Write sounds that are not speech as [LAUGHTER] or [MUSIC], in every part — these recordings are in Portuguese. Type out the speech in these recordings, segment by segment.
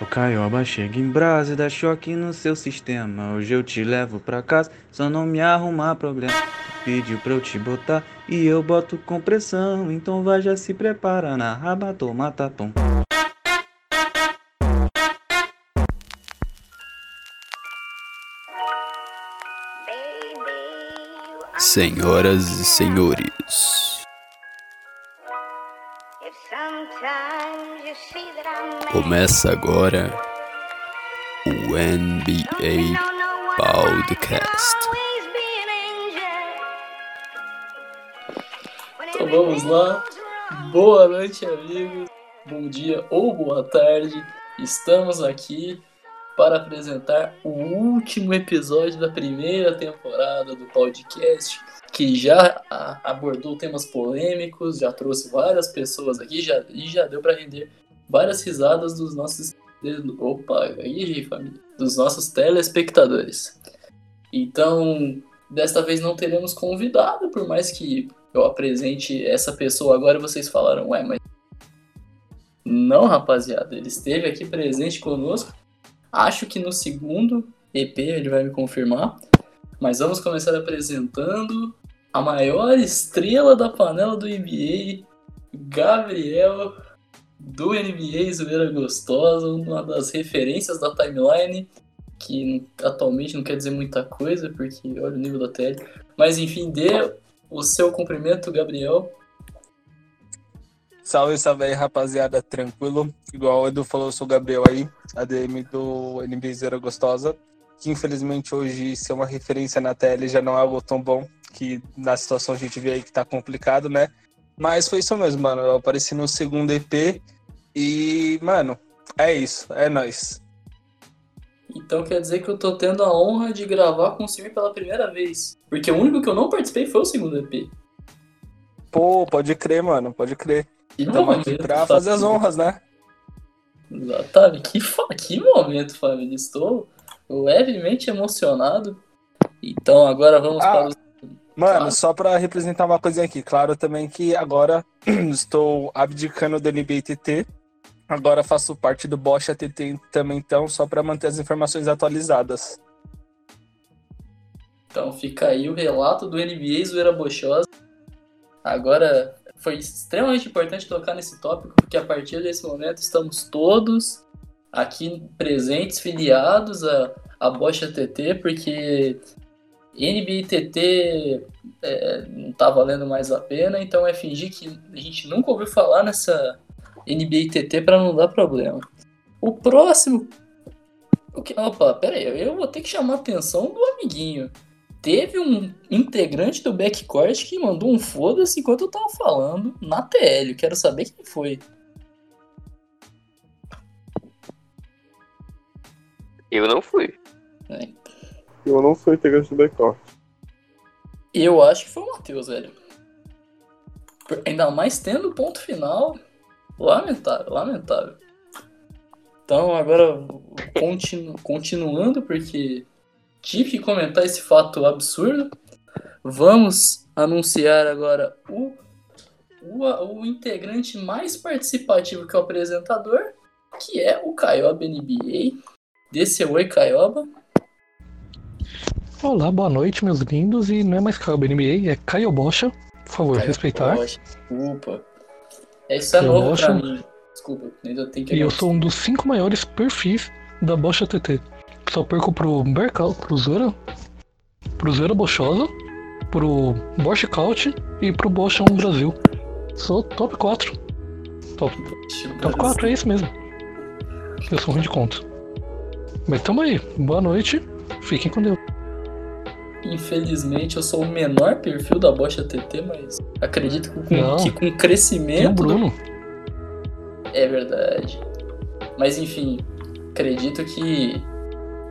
O Caioba chega em brasa e dá choque no seu sistema. Hoje eu te levo pra casa, só não me arrumar problema. Pediu pra eu te botar e eu boto com pressão. Então vai já se prepara na raba, toma tapão. Senhoras e senhores, começa agora o NBA Podcast. Então vamos lá. Boa noite, amigos. Bom dia ou boa tarde. Estamos aqui para apresentar o último episódio da primeira temporada do podcast, que já abordou temas polêmicos, já trouxe várias pessoas aqui já, e já deu para render várias risadas dos nossos opa, aí, família, dos nossos telespectadores. Então, desta vez não teremos convidado, por mais que eu apresente essa pessoa agora, vocês falaram, ué, mas não, rapaziada, ele esteve aqui presente conosco Acho que no segundo EP ele vai me confirmar. Mas vamos começar apresentando a maior estrela da panela do NBA, Gabriel, do NBA Zoeira Gostosa, uma das referências da timeline, que atualmente não quer dizer muita coisa, porque olha o nível da tele. Mas enfim, dê o seu cumprimento, Gabriel. Salve, salve aí, rapaziada, tranquilo. Igual o Edu falou, eu sou o Gabriel aí, ADM do NBA Zero Gostosa, que infelizmente hoje ser uma referência na tele já não é algo tão bom, que na situação a gente vê aí que tá complicado, né? Mas foi isso mesmo, mano. Eu apareci no segundo EP e, mano, é isso, é nós. Então quer dizer que eu tô tendo a honra de gravar com o senhor pela primeira vez. Porque o único que eu não participei foi o segundo EP. Pô, pode crer, mano, pode crer. Estamos aqui pra fazer as honras, né? Exatamente. Que, que momento, família. Estou levemente emocionado. Então agora vamos ah, para os. Mano, só para representar uma coisinha aqui. Claro também que agora [CLEARS THROAT] estou abdicando do NBTT. Agora faço parte do Bosch ATT também, então, só para manter as informações atualizadas. Então fica aí o relato do NBA Zoeira Bochosa. Agora foi extremamente importante tocar nesse tópico, porque a partir desse momento estamos todos aqui presentes, filiados a, a Bocha TT, porque NBTT é, não tá valendo mais a pena, então é fingir que a gente nunca ouviu falar nessa NBTT para não dar problema. O próximo. Opa, pera aí, eu vou ter que chamar a atenção do amiguinho teve um integrante do backcourt que mandou um foda-se enquanto eu tava falando na TL. Quero saber quem foi. Eu não fui. É. Eu não fui integrante do backcourt. Eu acho que foi o Matheus, velho. Ainda mais tendo ponto final. Lamentável, lamentável. Então agora continu, continuando, porque tive que comentar esse fato absurdo. Vamos anunciar agora o, o, o integrante mais participativo que é o apresentador, que é o Caioba NBA. Desse oi, Caioba. Olá, boa noite, meus lindos. E não é mais Caioba NBA, é Caio Bocha. Por favor, Caio respeitar. Bocha. Desculpa. Isso é Caio novo Bocha. pra mim. Desculpa, ainda tenho que. E eu sou um dos cinco maiores perfis da Bocha TT. Só perco pro Bercal, pro Zora, pro Zora Bochosa, pro Bosch Couch e pro Bosch Brasil. Sou top 4. Top, top 4, é isso mesmo. Eu sou ruim de conta. Mas tamo aí. Boa noite. Fiquem com Deus. Infelizmente eu sou o menor perfil da Bosch TT, mas acredito que com, que com crescimento. Tem o Bruno. É verdade. Mas enfim, acredito que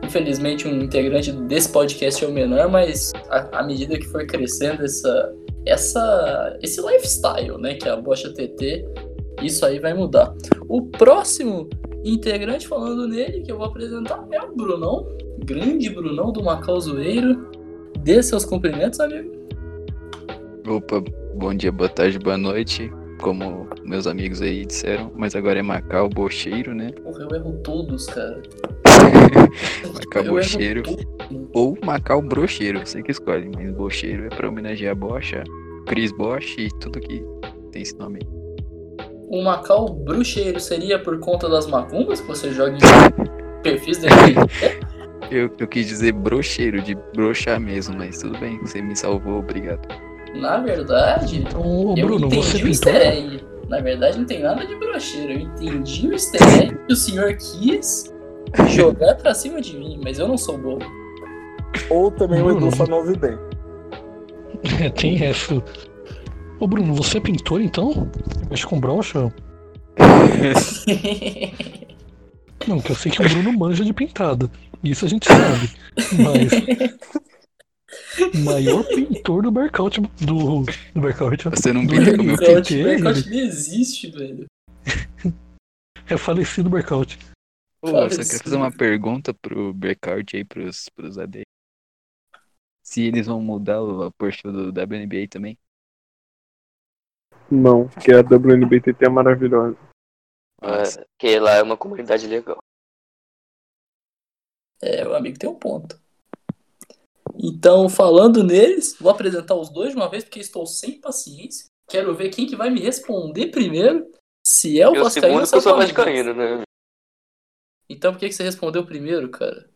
Infelizmente, um integrante desse podcast é o menor, mas à medida que for crescendo essa, essa, esse lifestyle, né, que é a Bocha TT, isso aí vai mudar. O próximo integrante falando nele que eu vou apresentar é o Brunão, grande Brunão do Macau Zoeiro. Dê seus cumprimentos, amigo. Opa, bom dia, boa tarde, boa noite. como meus amigos aí disseram, mas agora é Macau Bocheiro, né? Porra, eu erro todos, cara. [LAUGHS] Macau Eu Bocheiro ou Macau Brocheiro, você que escolhe, mas Bocheiro é pra homenagear a Bocha, Chris Bosch e tudo que tem esse nome aí. O Macau bruxeiro seria por conta das macumbas que você joga em [LAUGHS] perfis dele? [LAUGHS] Eu, eu quis dizer brocheiro, de brochar mesmo, mas tudo bem, você me salvou, obrigado. Na verdade, ô, eu Bruno, entendi você o easter egg. Na verdade, não tem nada de brocheiro. Eu entendi o easter egg que o senhor quis jogar pra cima de mim, mas eu não sou bobo. Ou também o Bruno. Edu só não ouve bem. [LAUGHS] É, tem essa. Ô, Bruno, você é pintor então? Mexe com brocha? [LAUGHS] [LAUGHS] Não, que eu sei que o Bruno manja de pintada. Isso a gente sabe. Mas. o [LAUGHS] Maior pintor do Berkout. Do. Do Berkout. Você não Do pinta como eu Berkout, ele. Blackout nem existe, velho. É falecido Berkout. Pô, eu só queria fazer uma pergunta pro Breakout aí, pros, pros AD. Se eles vão mudar o perfil do WNBA também. Não, porque a WNBTT é maravilhosa. É, que lá é uma comunidade legal. É, o amigo tem um ponto. Então, falando neles, vou apresentar os dois de uma vez, porque estou sem paciência. Quero ver quem que vai me responder primeiro. Se é o E o Vascaíno ou se que é eu o vascaíno, né? Então por que, que você respondeu primeiro, cara?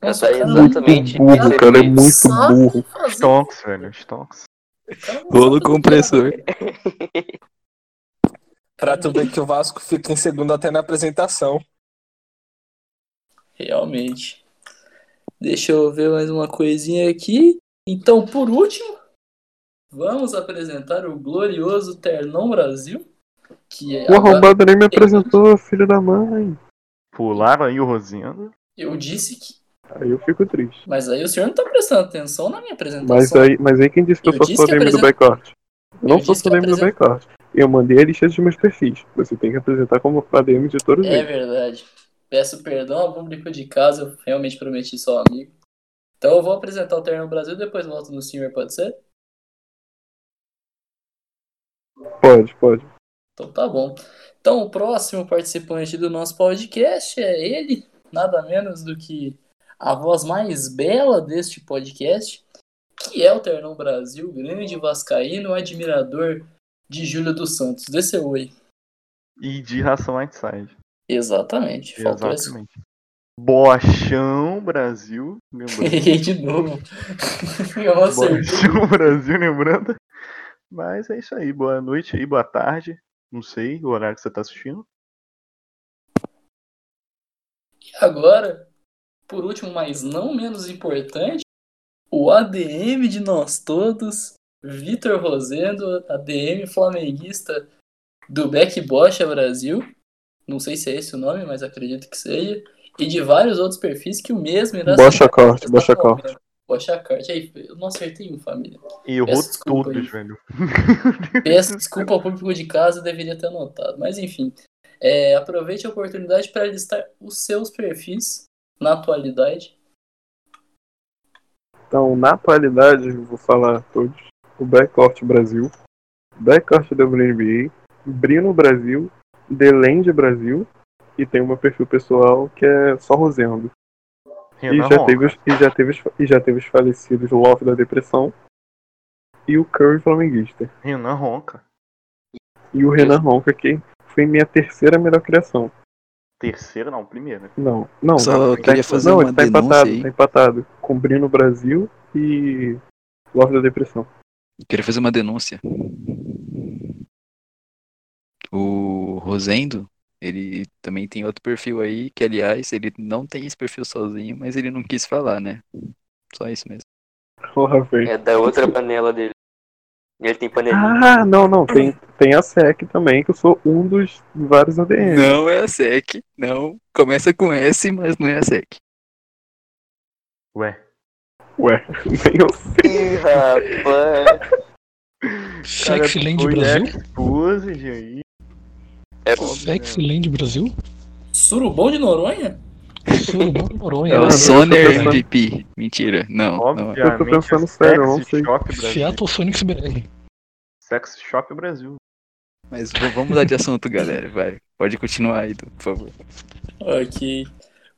Essa o é cara exatamente Burro, cara, é muito burro. Stonks, velho, Stonks. cara Rolo compressor. [LAUGHS] [LAUGHS] Pra tu ver que o Vasco fica em segundo até na apresentação. Realmente. Deixa eu ver mais uma coisinha aqui. Então, por último, vamos apresentar o glorioso Ternão Brasil. Que é O arrombado nem me apresentou, filho da mãe. Pularam aí o Rosendo. eu disse que. Aí eu fico triste. Mas aí o senhor não tá prestando atenção na minha apresentação. Mas aí, mas aí quem disse que eu, Eu sou que DM do apresenta- backcourt? Não Eu sou que DM do apresenta- backcourt. Eu mandei a lista dos meus perfis. Você tem que apresentar como ADM de todos É eles. verdade. Peço perdão ao público de casa, eu realmente prometi só amigo. Então eu vou apresentar o Ternão Brasil depois volto no senhor, pode ser? Pode, pode. Então tá bom. Então o próximo participante do nosso podcast é ele, nada menos do que a voz mais bela deste podcast, que é o Ternão Brasil, grande vascaíno, admirador de Júlio dos Santos. Seu oi. E de ração Whiteside. Exatamente. Faltou esse. Exatamente. Bochão Brasil. Lembrando. [LAUGHS] Errei de novo. [LAUGHS] Eu. Bochão Brasil, lembrando. Mas é isso aí. Boa noite aí, boa tarde. Não sei o horário que você tá assistindo. E agora, por último, mas não menos importante, o ADM de nós todos, Vitor Rosendo, ADM flamenguista do Beck Bocha Brasil. Não sei se é esse o nome, mas acredito que seja. E de vários outros perfis que o mesmo irá Bocha corte, nesta bocha corte. Bocha corte. Aí, eu não acertei um, família. Errou Peço desculpa todos, aí. velho. [LAUGHS] Peço desculpa ao público de casa, eu deveria ter anotado. Mas enfim, é, aproveite a oportunidade para listar os seus perfis na atualidade. Então, na atualidade, eu vou falar todos. O Backcourt Brasil, Backcourt WNBA, Brino Brasil, Delende Brasil, e tem o meu perfil pessoal que é só Rosendo. E Renan já, Ronca. teve os, e, já teve os, e já teve os falecidos Love da Depressão e o Curry Flamenguista. Renan Ronca. E o Renan Ronca, que foi minha terceira melhor criação. Terceira, não, primeira. Não, não. Só tá, queria fazer não, uma ele tá denúncia empatado, aí. tá empatado. Com Brino Brasil e Love da Depressão. Queria fazer uma denúncia. O Rosendo, ele também tem outro perfil aí, que aliás, ele não tem esse perfil sozinho, mas ele não quis falar, né? Só isso mesmo. Porra, velho. É da outra panela dele. Ele tem panelinha. Ah, não, não. Tem, tem a SEC também, que eu sou um dos vários ADM. Não é a SEC, não. Começa com S, mas não é a SEC. Ué. Ué, nem eu sei. Ih, rapaz. Sexyland foi Brasil? Exposed aí. É, Sexyland Brasil? Surubom de Noronha? Surubom Noronha. É o tô Soner pensando- MVP. Mentira, não. não é. Obviamente. Eu tô pensando sério, não sei. Shop Brasil. Seattle Sonics BR. Sex Shop Brasil. Mas vamos mudar de assunto, galera. Vai. Pode continuar aí, por favor. Ok.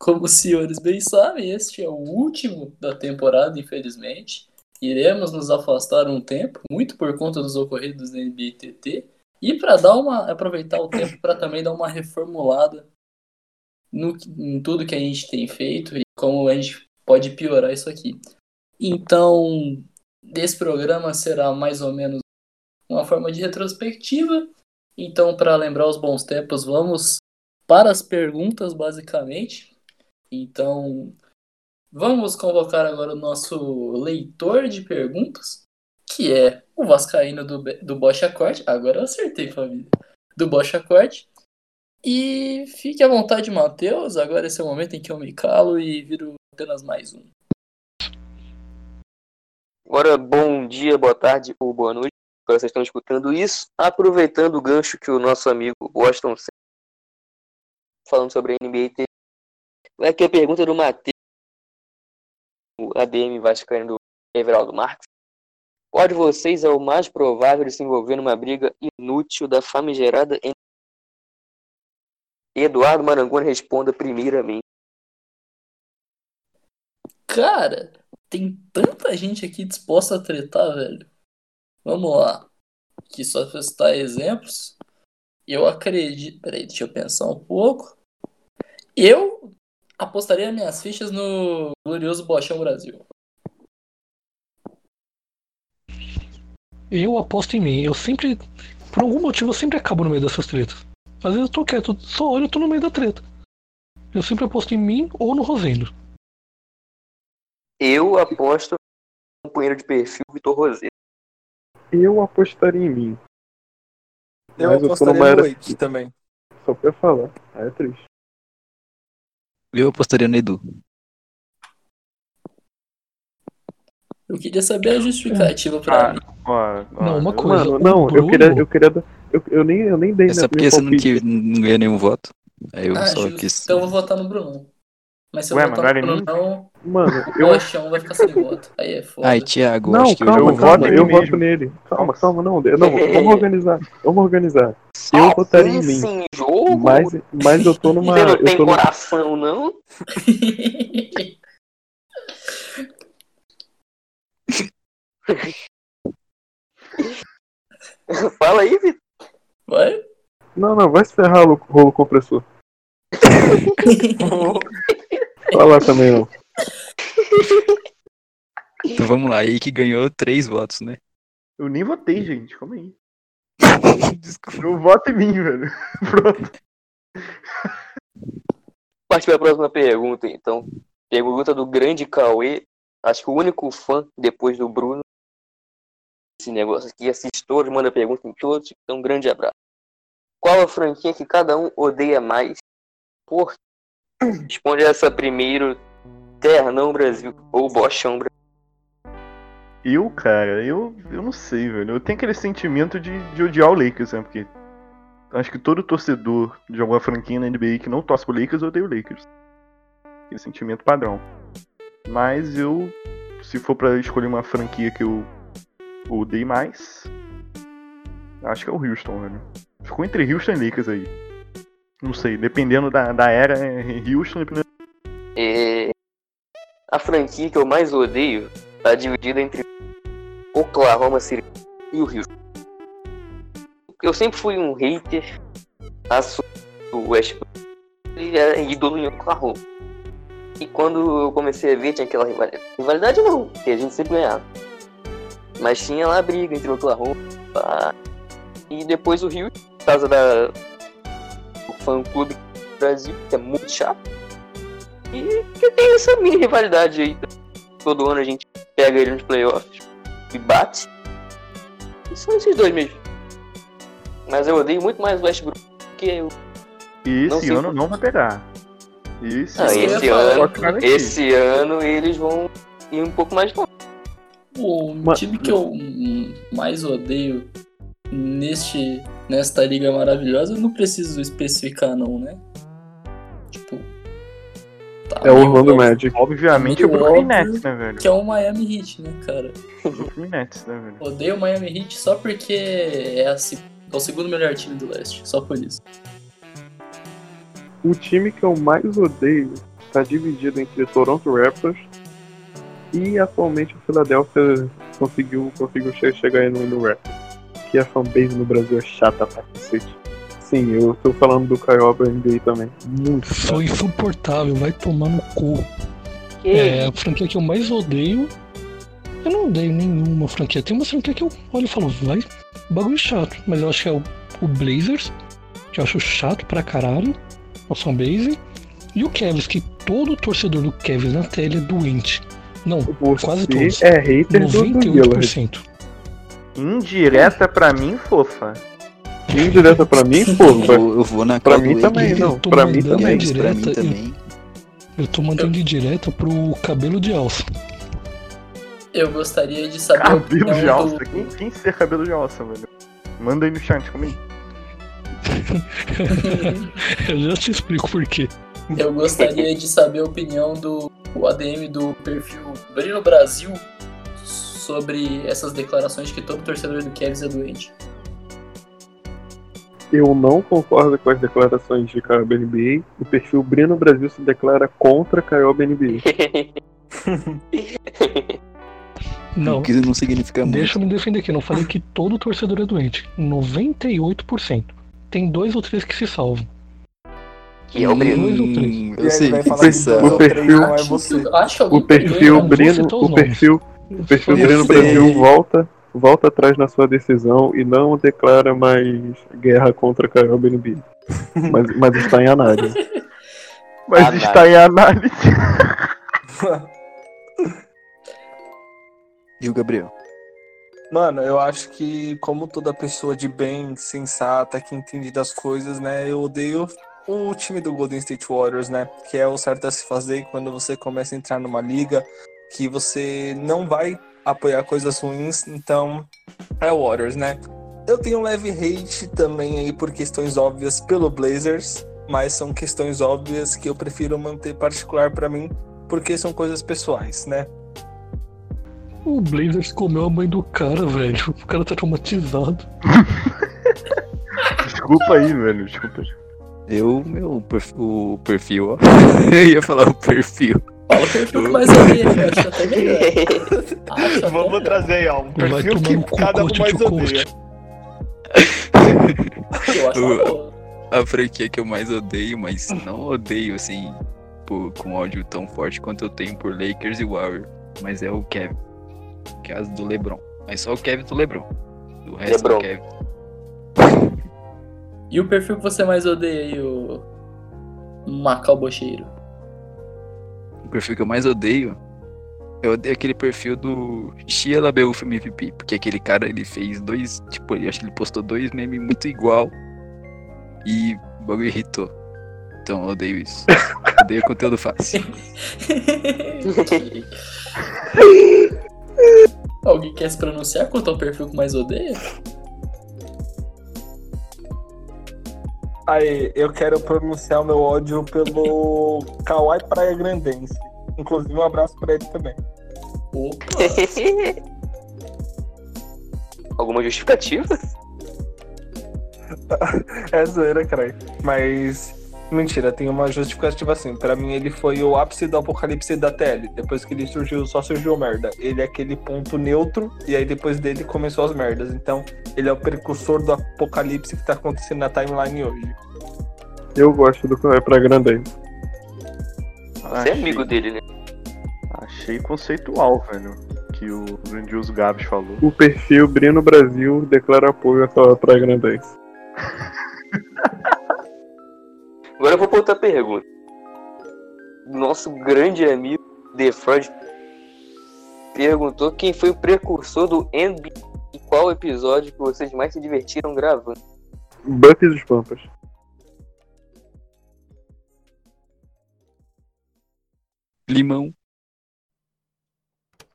Como os senhores bem sabem, este é o último da temporada, infelizmente. Iremos nos afastar um tempo, muito por conta dos ocorridos da NBA TT, e para dar uma aproveitar o tempo para também dar uma reformulada no, em tudo que a gente tem feito e como a gente pode piorar isso aqui. Então, esse programa será mais ou menos uma forma de retrospectiva. Então, para lembrar os bons tempos, vamos para as perguntas, basicamente. Então, vamos convocar agora o nosso leitor de perguntas, que é o Vascaíno do, do Bocha. Agora eu acertei, família. Do Bocha Corte. E fique à vontade, Matheus. Agora esse é o momento em que eu me calo e viro apenas mais um. Agora, bom dia, boa tarde ou boa noite. Agora vocês estão escutando isso. Aproveitando o gancho que o nosso amigo Boston falando sobre a NBA TV. Aqui a pergunta do Matheus, o ADM Vascaíno do Everaldo Marques. Qual de vocês é o mais provável de se envolver numa briga inútil da famigerada NBA? Eduardo Marangoni responda primeiramente. Cara, tem tanta gente aqui disposta a tretar, velho. Vamos lá. Aqui só pra citar exemplos. Eu acredito. Peraí, deixa eu pensar um pouco. Eu apostaria minhas fichas no glorioso Bochão Brasil. Eu aposto em mim. Eu sempre. Por algum motivo, eu sempre acabo no meio dessas tretas. Às vezes eu tô quieto, só olho e tô no meio da treta. Eu sempre aposto em mim ou no Rosendo. Eu aposto no companheiro de perfil Vitor Rosé. Eu apostaria em mim. Eu Mas eu apostaria numa no era- Wake também. Só pra falar. Aí é triste. Eu apostaria no Edu. Eu queria saber a justificativa pra Ah, mim. ó, ó, Não, uma eu- coisa. Mano, não, eu Bruno- queria, eu queria. Eu, eu, nem, eu nem dei É só porque você não, que, não ganha nenhum voto. Aí eu Ah, só justo. quis. Então eu vou votar no Brunão. Mas se eu Ué, era em mim? Brunão, Mano, o eu. Bochão vai ficar sem voto. Aí é foda. Ai, Thiago, Não, acho que calma, eu eu já voto eu voto nele. Calma, calma, não. eu- Não, [LAUGHS] vamos organizar. Vamos organizar. Eu votaria em mim. Jogo? Mas, mas eu tô numa. Você não Eu tem numa coração, não? [LAUGHS] Fala aí, Vitor. Vai? Não, não, vai se ferrar, rolo compressor. [LAUGHS] Fala também, não. Então vamos lá, aí que ganhou três votos, né? Eu nem votei, gente. Calma aí. [LAUGHS] Desculpa. Eu voto em mim, velho. [LAUGHS] Pronto. Partir para a próxima pergunta, então. Pergunta do grande Cauê. Acho que o único fã, depois do Bruno, esse negócio aqui, assiste todos, manda pergunta em todos. Então, um grande abraço. Qual a franquia que cada um odeia mais? Por quê? Responde essa primeiro. Ternão Brasil ou Bochão Brasil. Eu, cara, eu, eu não sei, velho. Eu tenho aquele sentimento de, de odiar o Lakers, né? Porque acho que todo torcedor de alguma franquia na NBA que não torce pro Lakers odeia o Lakers. Aquele sentimento padrão. Mas eu, se for pra escolher uma franquia que eu odeio mais, acho que é o Houston, velho. Ficou entre Houston e Lakers aí. Não sei, dependendo da, da era, é Houston, dependendo É, A franquia que eu mais odeio tá dividida entre Oklahoma City e o Houston. Eu sempre fui um hater do Westbrook e era ídolo em Oklahoma. E quando eu comecei a ver, tinha aquela rivalidade. Rivalidade não, porque a gente sempre ganhava. Mas tinha lá a briga entre Oklahoma pá. e depois o Rio, por causa da do fã clube do Brasil, que é muito chato. E que tem essa mini rivalidade aí. Todo ano a gente pega ele nos playoffs e bate. E são esses dois mesmo. Mas eu odeio muito mais o Westbrook que eu. E Não esse sei ano por- não vai pegar. Esse, Ah, Isso esse ano, esse ano eles vão ir um pouco mais longe. O time que eu mais odeio neste, nesta liga maravilhosa, eu não preciso especificar não, né? Tipo. tá É o Orlando Magic. Obviamente é o Brooklyn Nets, né, velho? Que é o Miami Heat, né, cara? [LAUGHS] O Brooklyn Nets, né, velho? Odeio o Miami Heat só porque é É o segundo melhor time do leste, só por isso. O time que eu mais odeio está dividido entre Toronto Raptors e atualmente o Philadelphia conseguiu, conseguiu che- chegar aí no, no Raptors. Que a fanbase no Brasil é chata pra cacete. Sim, eu tô falando do Caioba NBA também. Muito chato. Foi insuportável, vai tomar no cu. Que É a franquia que eu mais odeio. Eu não odeio nenhuma franquia. Tem uma franquia que eu olho e falo, vai, bagulho chato. Mas eu acho que é o, o Blazers, que eu acho chato pra caralho. O fanbase. E o Cavs, que todo torcedor do Cavs na tela é doente. Não, quase todos. Você é hater do, do Lillard. 98%. Indireta pra mim, fofa. Indireta pra mim, pô, Eu vou, eu vou na pra mim também, não. Pra mim também. Cavs pra mim também. Eu tô mandando de direto pro cabelo de alça. Eu gostaria de saber a Cabelo opinião de alça. do... Quem, quem ser cabelo de alça, velho? Manda aí no chat comigo. [LAUGHS] eu já te explico por quê. Eu gostaria de saber a opinião do o ADM do perfil Brino Brasil sobre essas declarações de que todo torcedor do Cavs é doente. Eu não concordo com as declarações de Caioba NBA. O perfil Brino Brasil se declara contra Caioba [LAUGHS] NBA. Não, O que não significa muito. deixa eu me defender aqui. Eu Não falei que todo torcedor é doente. 98%. Tem dois ou três que se salvam. que é o Brino. Dois ou três. Eu sei ou três perfil- é Acho O perfil os o perfil, o perfil sei. Brasil volta, volta atrás na sua decisão e não declara mais guerra contra Caioba [LAUGHS] NBA. Mas, mas está em análise. [LAUGHS] Mas Análise. está em análise. [LAUGHS] E o Gabriel? Mano, eu acho que como toda pessoa de bem, sensata, que entende das coisas, né, eu odeio o time do Golden State Warriors, né, que é o certo a se fazer quando você começa a entrar numa liga que você não vai apoiar coisas ruins, então é o Warriors, né. Eu tenho um leve hate também aí por questões óbvias pelo Blazers, mas são questões óbvias que eu prefiro manter particular pra mim, porque são coisas pessoais, né. O Blazers comeu a mãe do cara, velho. O cara tá traumatizado. [LAUGHS] Desculpa aí, velho. Desculpa. Eu, meu o perfil, ó. [LAUGHS] Eu ia falar o perfil. Fala o perfil que mais odeia, eu acho até melhor. Acho [LAUGHS] até Vamos melhor. trazer aí, ó, um perfil que cada um mais odeia. coach. Eu acho uma boa. A franquia que eu mais odeio, mas não odeio assim, por, com ódio tão forte quanto eu tenho por Lakers e Warriors. Mas é o Kevin. Que é as do Lebron. Mas só o Kevin do Lebron. O resto Lebron. é o Kevin. E o perfil que você mais odeia aí, o Macau Bocheiro? O perfil que eu mais odeio. Eu odeio aquele perfil do Shia LaBeouf MVP. Porque aquele cara ele fez dois. Tipo, eu acho que ele postou dois memes muito igual. E o bagulho irritou. Então eu odeio isso. [LAUGHS] odeio conteúdo fácil. [LAUGHS] Alguém quer se pronunciar quanto ao perfil que mais odeia? Aí, eu quero pronunciar o meu ódio pelo Kawhi Praia Grandense. Inclusive, um abraço pra ele também. Opa, Alguma justificativa? [LAUGHS] É zoeira, caralho. Mas, mentira, tem uma justificativa assim. Pra mim, ele foi o ápice do apocalipse da TL. Depois que ele surgiu, só surgiu merda. Ele é aquele ponto neutro, e aí depois dele começou as merdas. Então, ele é o precursor do apocalipse que tá acontecendo na timeline hoje. Eu gosto do Caio pra Grande. Você é amigo dele, né? Achei conceitual, velho. Que o grandioso Gabs falou. O perfil Brino Brasil declara apoio a pra Grande. [LAUGHS] Agora eu vou pra outra pergunta. Nosso grande amigo The Freud perguntou quem foi o precursor do NBA e qual episódio que vocês mais se divertiram gravando. Bucks dos Pampas. Limão.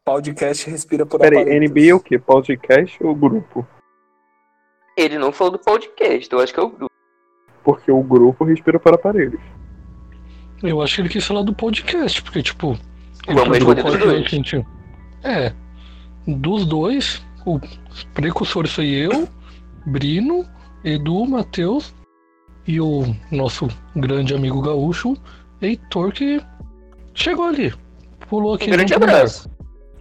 Podcast respira por Pera aí, aparelhos. NBA é o quê? Podcast ou grupo? Ele não falou do podcast, eu acho que é o grupo. Porque o grupo respira para aparelhos. Eu acho que ele quis falar do podcast, porque, tipo. Vamos do dos dois. gente. É. Dos dois, o precursor foi eu, Brino, Edu, Matheus e o nosso grande amigo gaúcho, Heitor, que chegou ali. Pulou aqui. Um grande abraço.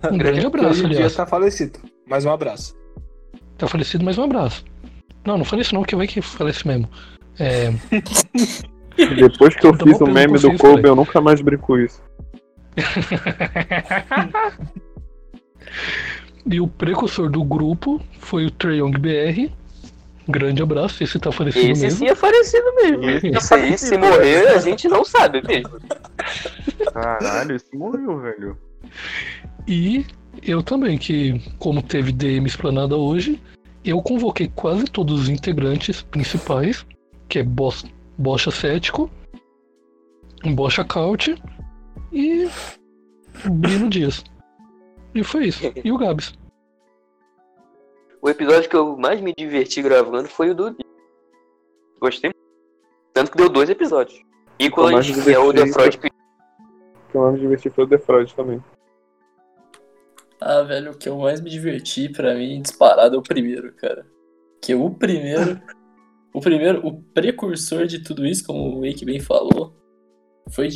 Um [LAUGHS] grande abraço, em dia aliás. tá falecido. Mais um abraço. Tá falecido, mas um abraço. Não, não falei isso não, que vai que falece mesmo. É, Depois que eu Tá fiz o meme do Kobe, falei. eu nunca mais brinco com isso. [LAUGHS] e o precursor do grupo foi o Treyong BR. Grande abraço, esse tá falecido Esse mesmo. sim é falecido mesmo. Esse Esse aí, se morrer, a gente não sabe mesmo. Caralho, esse morreu, velho. E eu também, que como teve DM explanada hoje, eu convoquei quase todos os integrantes principais, que é Bos- Bocha Cético, Bocha Caute e Brino Dias. E foi isso. E o Gabs. O episódio que eu mais me diverti gravando foi o do. Gostei muito. Tanto que deu dois episódios. Nicolas, que é o The. Freud O que eu mais me diverti foi o The Freud também. Ah, velho, o que eu mais me diverti pra mim, disparado, é o primeiro, cara. Que o primeiro. [LAUGHS] o primeiro, o precursor de tudo isso, como o Wake bem falou, foi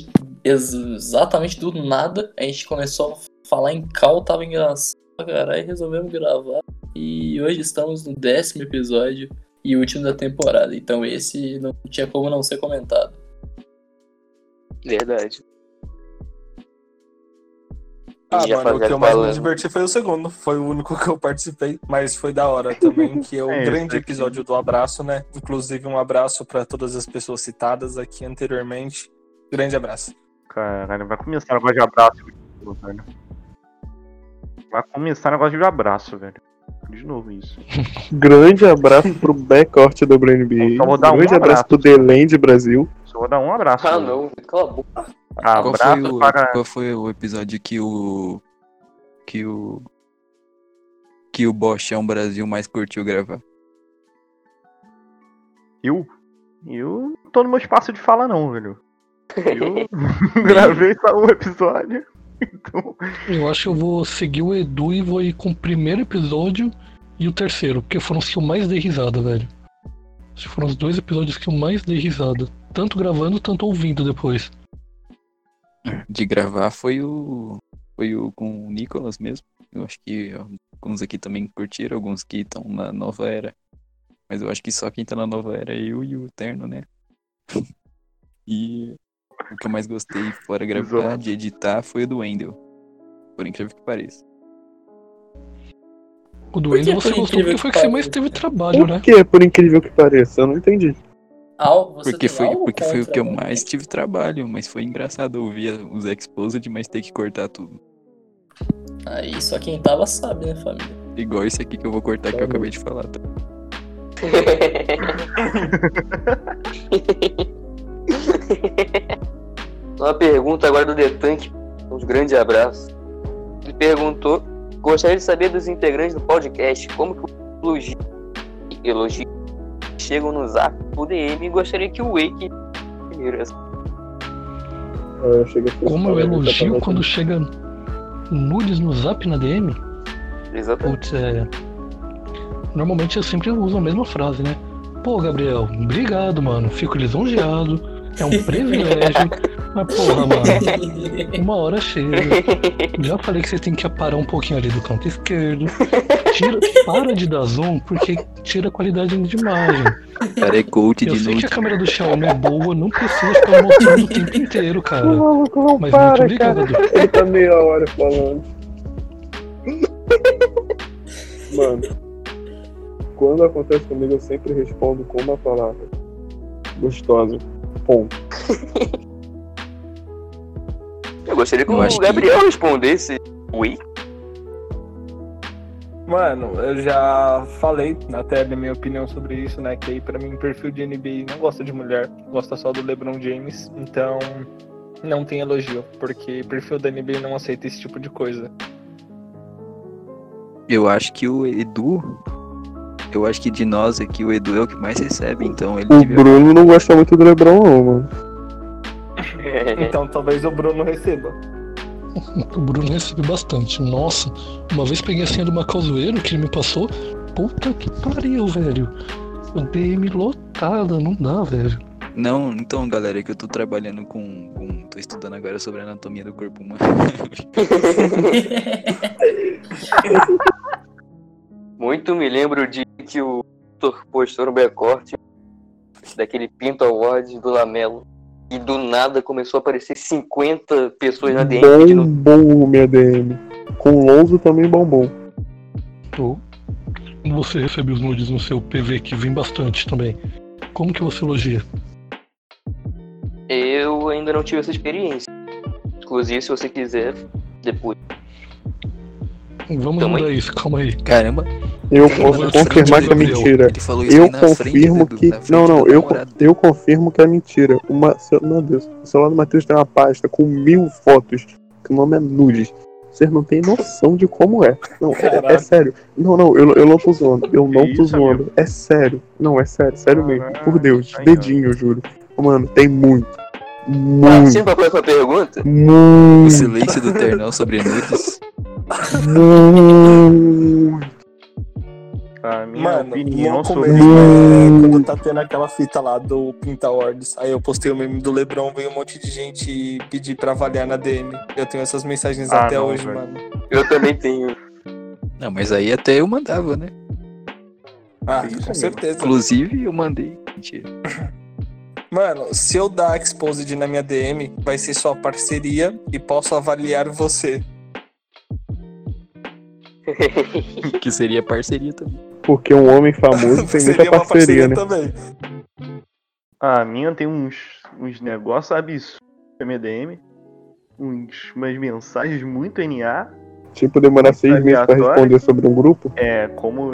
ex- exatamente do nada. A gente começou a falar em cal, tava engraçado caralho, resolvemos gravar. E hoje estamos no décimo episódio e último da temporada. Então esse não tinha como não ser comentado. Verdade. Ah, Já mano, o que eu mais me diverti foi o segundo. Foi o único que eu participei, mas foi da hora também, que é o [LAUGHS] É, grande episódio do abraço, né? Inclusive um abraço pra todas as pessoas citadas aqui anteriormente. Grande abraço. Caralho, vai começar o negócio de abraço, velho. Vai começar o negócio de abraço, velho. De novo isso. [LAUGHS] Grande abraço pro backcourt do WNBA. Só vou dar um Grande abraço abraço. pro Deland Brasil. Só vou dar um abraço. Ah, velho. não, cala a boca. Qual foi, o, para. qual foi o episódio que o. que o. que o Bochão Brasil mais curtiu gravar? Eu? Eu não tô no meu espaço de fala, não, velho. Eu [LAUGHS] [LAUGHS] gravei só um episódio. [LAUGHS] Então. Eu acho que eu vou seguir o Edu e vou ir com o primeiro episódio e o terceiro, porque foram os que eu mais dei risada, velho. Foram os dois episódios que eu mais dei risada. Tanto gravando, tanto ouvindo depois. De gravar foi o. Foi o com o Nicolas mesmo. Eu acho que alguns aqui também curtiram, alguns que estão na nova era. Mas eu acho que só quem tá na nova era é eu e o Terno, né? e o que eu mais gostei, fora gravar, de editar, foi o do Wendel. Por incrível que pareça. O do Por Wendel você por gostou porque foi que que você mais teve trabalho, Por né? que, por incrível que pareça? Eu não entendi. Al, você Porque foi, porque foi o que eu mais tive trabalho, mas foi engraçado ouvir os Exposed, mas ter que cortar tudo. Aí só quem tava sabe, né, família? Igual esse aqui que eu vou cortar que eu acabei de falar, tá? [LAUGHS] Uma pergunta agora do Detanque. Um grande abraço. Ele perguntou: gostaria de saber dos integrantes do podcast como que o elogio, elogio chegam no zap do DM e gostaria que o Wake primeiro. Eu cheguei a Como eu elogio tava- quando chega nudes no zap na DM? Exatamente. Putz, é. Normalmente eu sempre uso a mesma frase, né? Pô, Gabriel, obrigado, mano. Fico lisonjeado. É um [LAUGHS] privilégio. Mas porra, [LAUGHS] mano, uma hora chega. Já falei que você tem que parar um pouquinho ali do canto esquerdo. Tira, para de dar zoom, porque tira a qualidade de imagem. Cara, é coach Eu de sei que a câmera do Xiaomi é boa, não precisa ficar mostrando o tempo inteiro, cara. O maluco não Mas para, muito cara. obrigado. Ele tá meia hora falando. Mano, quando acontece comigo, eu sempre respondo com uma palavra. Gostosa. Ponto. Eu gostaria que Eu acho o que- Gabriel respondesse. Wake? Mano, eu já falei até da minha opinião sobre isso, né? Que aí pra mim, perfil de NBA não gosta de mulher, gosta só do LeBron James. Então, não tem elogio, porque perfil da NBA não aceita esse tipo de coisa. Eu acho que o Edu. Eu acho que de nós aqui o Edu é o que mais recebe, então ele O. Bruno não gosta muito do Lebron, não, mano. [LAUGHS] Então, talvez o Bruno receba. O Bruno recebe bastante. Nossa, uma vez peguei a senha do Macauzoeiro que ele me passou. Puta que pariu, velho. O DM lotada, não dá, velho. Não, então, galera, é que eu tô trabalhando com, com. tô estudando agora sobre a anatomia do corpo humano. [LAUGHS] Muito me lembro de que o postou no backcourt daquele Pinto Awards do Lamelo. E do nada começou a aparecer 50 pessoas na DM pedindo. Bombom minha DM. Com Lonzo também bombom. Ou você recebe os nudes no seu PV, que vem bastante também. Como que você elogia? Eu ainda não tive essa experiência. Inclusive, se você quiser, depois. Vamos Tamo mudar aí. isso, calma aí. Caramba, Eu posso confirmar que é mentira. Eu confirmo que. Não, não, eu, eu confirmo que é mentira. Uma, meu Deus, o celular do Matheus tem uma pasta com mil fotos, que o nome é nudes. Vocês não têm noção de como é. Não, é, é sério. Não, não, eu, eu não tô zoando. Eu não tô isso, zoando. amigo? É sério. Não, é sério, sério mesmo. Por Deus, Ai, dedinho, eu juro. Mano, tem muito. Ah, Muito. sempre a próxima pergunta? O Muito. silêncio do Ternão sobre nudes. Muito. A minha Mano, opinião sobre mesmo é quando tá tendo aquela fita lá do Pinta Awards. Aí eu postei o meme do Lebron, veio um monte de gente pedir pra avaliar na DM. Eu tenho essas mensagens Ah, até não, hoje, velho. mano. Eu também tenho. Não, mas aí até eu mandava, né? Ah, Isso com certeza. Inclusive, eu mandei. Mentira. [LAUGHS] Mano, se eu dar Exposed na minha DM, vai ser só parceria e posso avaliar você. [LAUGHS] Que seria parceria também. Porque um homem famoso [LAUGHS] tem muita Seria uma parceria, né? também. A minha tem uns, uns negócios absurdos no MDM. Uns, umas mensagens muito NA. Tipo, demorar seis meses pra responder sobre um grupo. É, como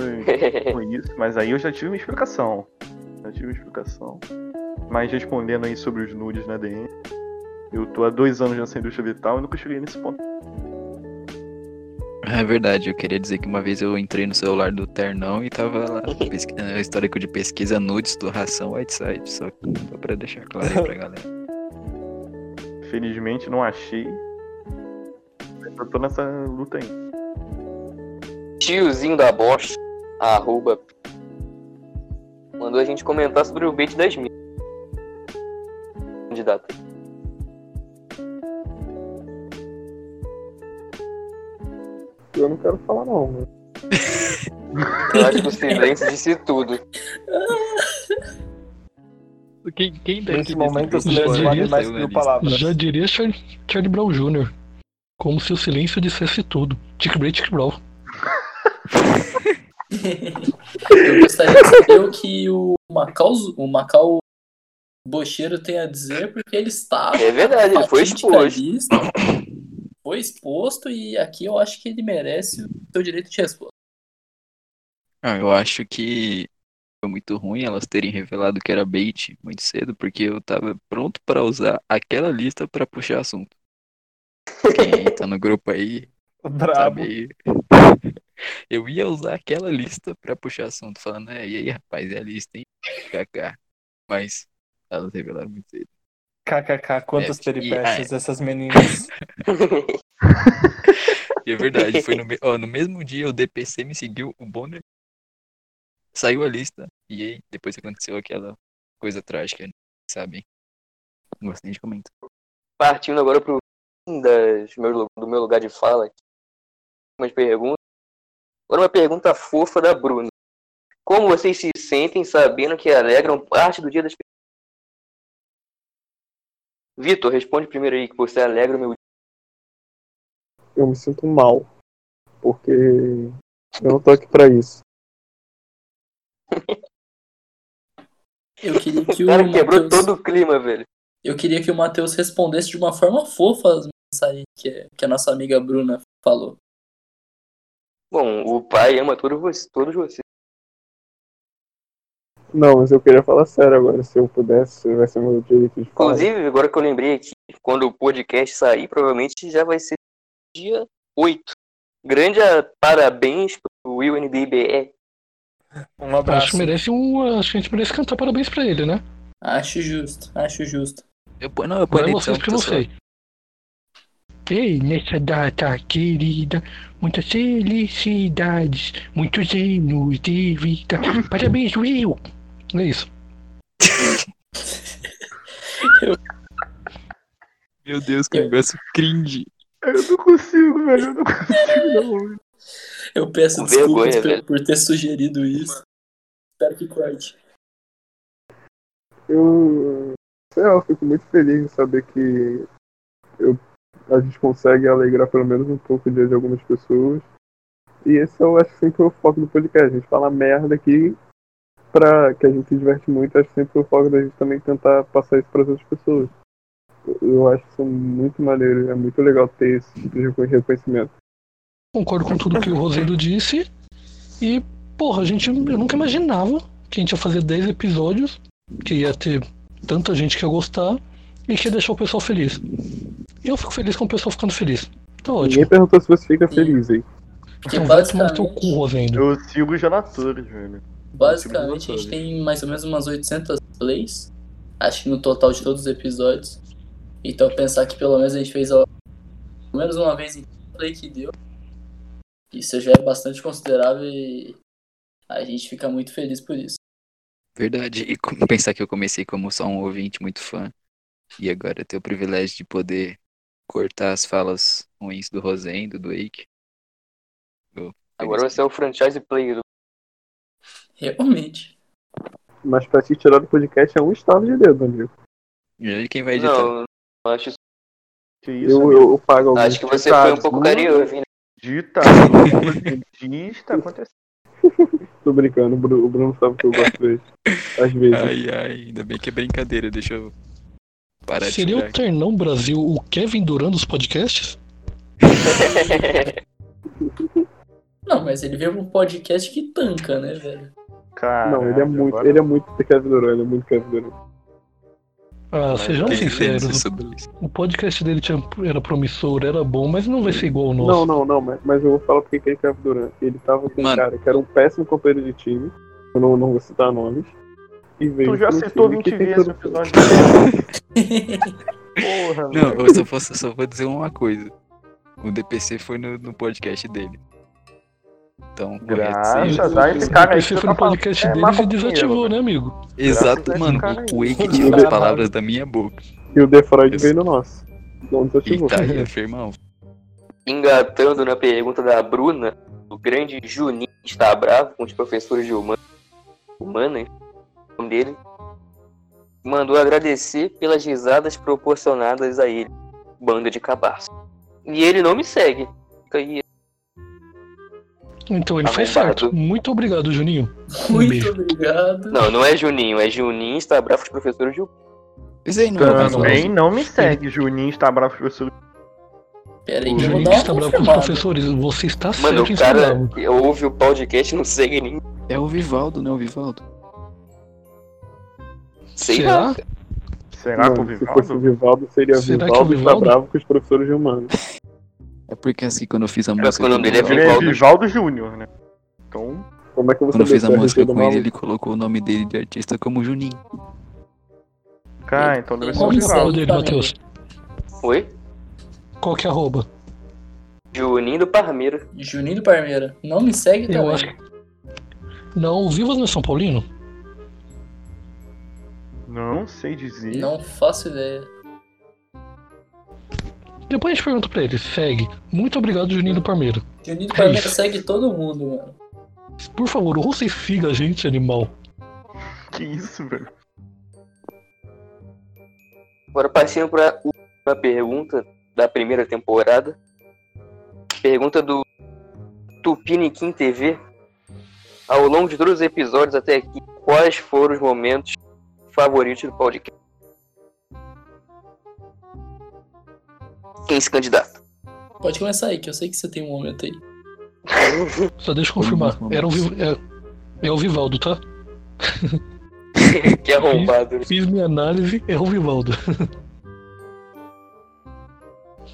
com isso. Mas aí eu já tive uma explicação. Já tive uma explicação. Mas respondendo aí sobre os nudes na DM. Eu tô há dois anos nessa indústria vital e nunca cheguei nesse ponto. É verdade, eu queria dizer que uma vez eu entrei no celular do Ternão e tava lá pesquisando histórico de pesquisa nudes do Ração Whiteside, só que só pra deixar claro aí pra [LAUGHS] galera. Felizmente não achei. Mas eu tô nessa luta aí. Tiozinho da bosta, arroba, mandou a gente comentar sobre o bait das mil. Candidato. Eu não quero falar, não. né? Eu acho que o silêncio disse tudo. Quem, quem daqui Nesse desse momento, o silêncio vale mais que palavras. Já diria Char- Charlie Brown Jr. Como se o silêncio dissesse tudo. Tic Bray, Tic Brown. Eu gostaria de saber o que o Macau, o Macau Bocheiro tem a dizer, porque ele estava É verdade, ele foi lista, foi exposto e aqui eu acho que ele merece o seu direito de resposta. Ah, eu acho que foi muito ruim elas terem revelado que era bait muito cedo, porque eu tava pronto pra usar aquela lista pra puxar assunto. Quem tá no grupo aí, [LAUGHS] Brabo. sabe? [LAUGHS] Eu ia usar aquela lista pra puxar assunto, falando, é, e aí, rapaz, é a lista, hein? KK. Mas elas revelaram muito cedo. KKK, quantas É, e- peripécias dessas meninas. E é verdade, foi no, ó, no mesmo dia o DPC me seguiu, o Bonner saiu a lista, e aí depois aconteceu aquela coisa trágica, né? sabem? Não gostei de comentar. Partindo agora pro das, meu do meu lugar de fala. aqui. Umas perguntas. Agora uma pergunta fofa da Bruna. Como vocês se sentem sabendo que alegram parte do dia das pessoas? Vitor, responde primeiro aí que você alegra o meu Eu me sinto mal. Porque eu não tô aqui pra isso. Eu queria que [LAUGHS] O o cara quebrou Matheus, todo o clima, velho. eu queria que o Matheus respondesse de uma forma fofa as mensagens que, que a nossa amiga Bruna falou. Bom, o pai ama todos vocês. Todos vocês. Não, mas eu queria falar sério agora. Se eu pudesse, vai ser meu direito de falar. Inclusive, agora que eu lembrei aqui, quando o podcast sair, provavelmente já vai ser dia 8. Grande parabéns pro Will NBBE. Um Acho abraço. que merece um. Acho que a gente merece cantar parabéns pra ele, né? Acho justo, acho justo. Eu ponho, não, eu ponho vocês eu não sei. Ei, nessa data querida, muitas felicidades, muitos anos de vida. Parabéns, Will! É isso. Meu Deus, que negócio cringe. Eu não consigo, velho. Eu não consigo, não. Eu peço Com desculpas vergonha, por, por ter sugerido isso. Espero que corte. Eu, sei lá, eu fico muito feliz em saber que eu, a gente consegue alegrar pelo menos um pouco o dia de algumas pessoas. E esse eu acho que sempre é o foco do podcast. A gente fala merda aqui pra que a gente se diverte muito. Acho que sempre é o foco da gente também tentar passar isso pras outras pessoas. Eu- acho isso muito maneiro. É muito legal ter esse tipo de recon- reconhecimento. Concordo com tudo que o Rosendo disse. E, porra, a gente, eu nunca imaginava que a gente ia fazer 10 episódios, que ia ter tanta gente que ia gostar e que ia deixar o pessoal feliz. E eu fico feliz com o pessoal ficando feliz. Tá ótimo. Ninguém perguntou se você fica feliz aí. Então vai tomar no teu basicamente, cu, Rosendo. Eu sigo os relatores, velho. Basicamente a gente tem mais ou menos umas 800 plays. Acho que no total de todos os episódios. Então pensar que pelo menos a gente fez pelo menos uma vez em cada play que deu. Isso já é bastante considerável e a gente fica muito feliz por isso. Verdade. E pensar que eu comecei como só um ouvinte muito fã. E agora ter o privilégio de poder cortar as falas ruins do Rosendo, do Wake. Agora você é o franchise player do Realmente. Mas pra te tirar do podcast é um estado de dedo, amigo. E aí quem vai editar? Não, eu acho, Que isso, Eu, eu, eu pago alguns acho que você foi um pouco né? Ditado. Diz, tá acontecendo. [LAUGHS] Tô brincando, o Bruno, o Bruno sabe que eu gosto dele. Às vezes. Ai, ai, ainda bem que é brincadeira, deixa eu parar Seria o Ternão Brasil o Kevin Durant dos podcasts? [LAUGHS] Não, mas ele veio pra um podcast que tanca, né, velho? Cara, Não, ele é muito, ele é muito Kevin Durant, ele é muito Kevin Durant. Ah, sejamos sinceros. O podcast dele tinha- era promissor, era bom, mas não vai ser igual ao nosso. Não, não, não, mas, mas eu vou falar porque que ele é Kevin Durant. Ele tava com um Mano. cara que era um péssimo companheiro de time, eu não, não vou citar nomes. E veio Tu já citou time 20 que tem vezes tudo- episódio. [LAUGHS] Porra, Não, eu só, vou, só vou dizer uma coisa. O DPC foi no, no podcast dele. Então, Graças a Esse esse cara aí você foi tá no podcast. É dele e desativou, velho. né, amigo? Exato, mano. O. Wake tirou as palavras da minha boca. E o The Freud Isso. veio no nosso. Não E desativou. tá aí, [LAUGHS] afirmão. Engatando na pergunta da Bruna, o grande Juninho está bravo com os professores de humana, humanas, um dele, mandou agradecer pelas risadas proporcionadas a ele, banda de cabaço. E ele não me segue. Fica aí. Então ele fez Arrombado. certo. Muito obrigado, Juninho. Um Muito beijo. obrigado. Não, não é Juninho, é Juninho está bravo com os professores de aí não é mais Também não me segue, Juninho está bravo com você. Pera aí, O que eu vou Juninho que está bravo com os professores. Você está Mano, certo em o cara bravo. ouve o podcast e não segue ninguém. É o Vivaldo, né? O Vivaldo. Sei Será? lá. Será que o Mano, se fosse o Vivaldo? Vivaldo, seria Será que Vivaldo o está Vivaldo? bravo com os professores de humanos. É porque assim, quando eu fiz a Mas música. o nome dele é Vivaldo- Ele é Vivaldo Júnior, né? Então, Como é que você Quando eu fiz a música com ele, ele colocou o nome dele de artista como Juninho. cara, então deve ser o é o Vivaldo. dele. Matheus? Oi? Qual que é a arroba? Juninho do Parmeira. Juninho do Parmeira. Não me segue Eu também. acho que. Não, o Vivas não é São Paulino? Não sei dizer. Não faço ideia. Depois a gente pergunta pra ele. Segue. Muito obrigado, Juninho do Parmeiro. Juninho do É isso. segue todo mundo, mano. Por favor, ou você siga a gente, animal. Que isso, velho? Agora passando para a pergunta da primeira temporada. Pergunta do Tupiniquim TV. Ao longo de todos os episódios até aqui, quais foram os momentos favoritos do podcast? Quem se candidata? Pode começar aí, que eu sei que você tem um momento aí. [LAUGHS] Só deixa eu confirmar. Era. Vi- é, é o Vivaldo, tá? [LAUGHS] que arrombado. né? Fiz minha análise, é o Vivaldo.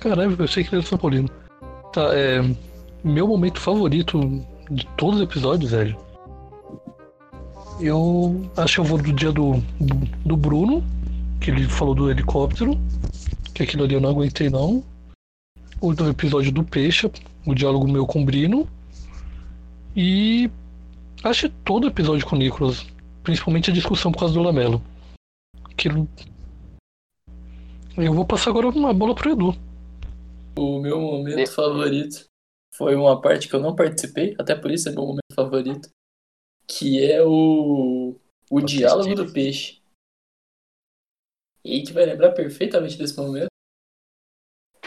Caralho, eu sei que ele é São Paulino. Tá, é. Meu momento favorito de todos os episódios, velho. Eu acho que eu vou do dia do, do Bruno, que ele falou do helicóptero, que aquilo ali eu não aguentei não. O do episódio do Peixe, o diálogo meu com o Brino. E acho que todo episódio com o Nicolas Principalmente a discussão por causa do Lamelo. Que... Eu vou passar agora uma bola pro Edu. O meu momento favorito foi uma parte que eu não participei, até por isso é meu momento favorito, que é o, o diálogo do peixe. E aí que vai lembrar perfeitamente desse momento.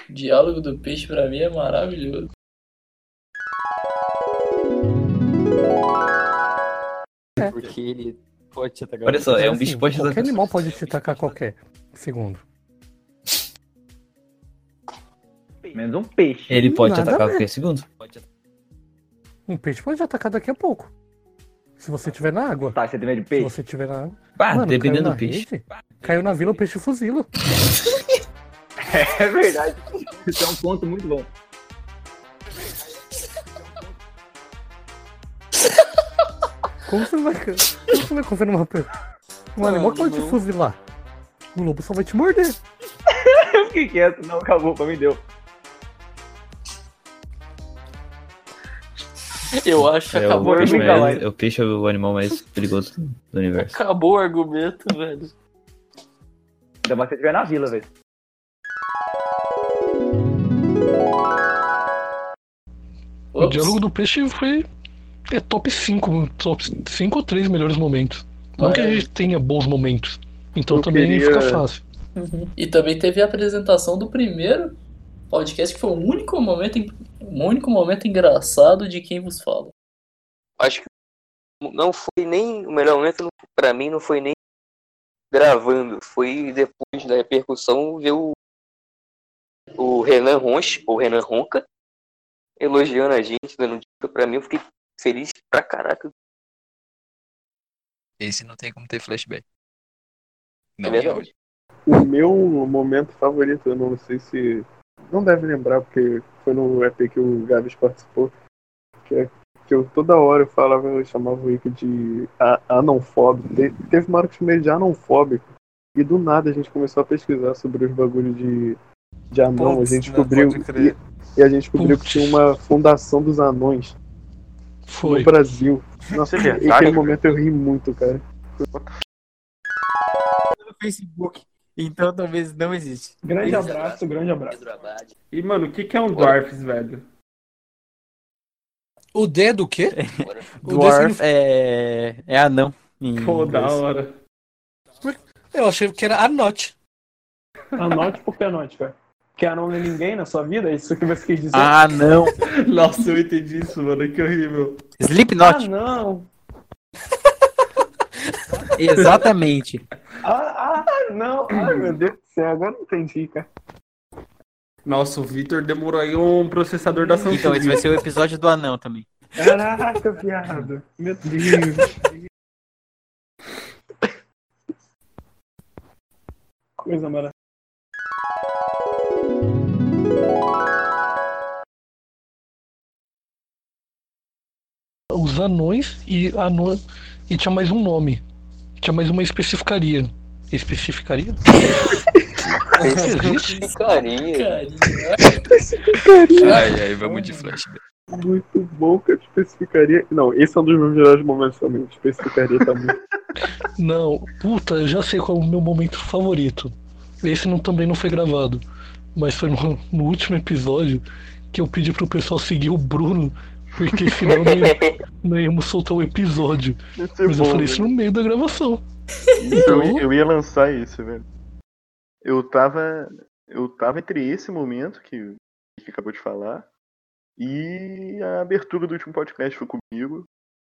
O diálogo do peixe pra mim é maravilhoso. Porque ele pode te atacar. Olha só, é um Assim, bicho que pode Qualquer animal pode te atacar a qualquer segundo. Menos um peixe. Ele pode te Nada atacar a a qualquer segundo. Um peixe pode te atacar daqui a pouco. Se você estiver na água. Tá, você tem medo de Se peixe? você estiver na água. Ah, Mano, dependendo do peixe. rede, caiu na vila, o peixe fuzila. [LAUGHS] É verdade. Isso é um ponto muito bom. Como você vai. Como você vai confiar numa Um animal que pode te fuzilar? O lobo só vai te morder. [LAUGHS] Eu fiquei quieto, não, acabou, pra mim deu. Eu acho que É, acabou, o, o peixe argumento. mais- é o peixe é o animal mais perigoso do universo. Acabou o argumento, velho. Ainda mais se estiver na vila, velho. O diálogo do peixe foi. É top 5, top 5 ou 3 melhores momentos. Não que a gente tenha bons momentos. Então Eu também queria- fica fácil. Uhum. E também teve a apresentação do primeiro podcast, que foi o único momento, en- o único momento engraçado de quem vos fala. Acho que não foi nem o melhor momento pra mim não foi nem gravando, foi depois da repercussão ver o o Renan Ronch, ou Renan Ronca, elogiando a gente, dando dica pra mim, eu fiquei feliz pra caraca. Esse não tem como ter flashback. É Não, verdade. O meu momento favorito, eu não sei se. Não deve lembrar, porque foi no EP que o Gabs participou. Que, é, que eu toda hora eu falava, eu chamava o Ico de a- anonfóbico. Te- teve uma hora que eu chamei de anonfóbico. E do nada a gente começou a pesquisar sobre os bagulhos de, de anão. a Putz, gente né, descobriu. E, e a gente descobriu que Putz. tinha uma fundação dos anões Foi. no Brasil. Nossa, Isso é e verdade, aquele cara? momento eu ri muito, cara. no Facebook. Então talvez não existe. Grande Isso. abraço, grande abraço. Pedro Abad. E, mano, o que, que é um Dwarfs, velho? O D do quê? [LAUGHS] O Dwarf é, é anão. em Pô, da hora. Eu achei que era anote. Anote por penote, cara. Quer não é ninguém na sua vida? É isso que você quis dizer? Ah, não. [LAUGHS] Nossa, eu entendi isso, mano. Que horrível. Slipknot. Ah, não. Exatamente. [LAUGHS] Ah, ah, não. Ai, meu Deus do céu, agora eu entendi, cara. Nossa, o Vitor demorou aí um processador da Samsung. Então esse vai ser o episódio do anão também. Caraca, viado. Meu Deus. Coisa maravilhosa. Os anões e ano... e tinha mais um nome. Tinha mais uma especificaria. Especificaria? Carinha. Carinha. Ai, ai, vamos de flashback. Muito bom que eu especificaria. Não, esse é um dos meus melhores momentos também. Especificaria também. Não, puta, eu já sei qual é o meu momento favorito. Esse não, também não foi gravado. Mas foi no, no último episódio que eu pedi pro pessoal seguir o Bruno, porque senão íamos soltar o episódio. Isso é Mas eu bom, falei isso velho. no meio da gravação. Eu, Então, eu ia lançar isso, velho. Eu tava. Eu tava entre esse momento que que acabou de falar e a abertura do último podcast foi comigo.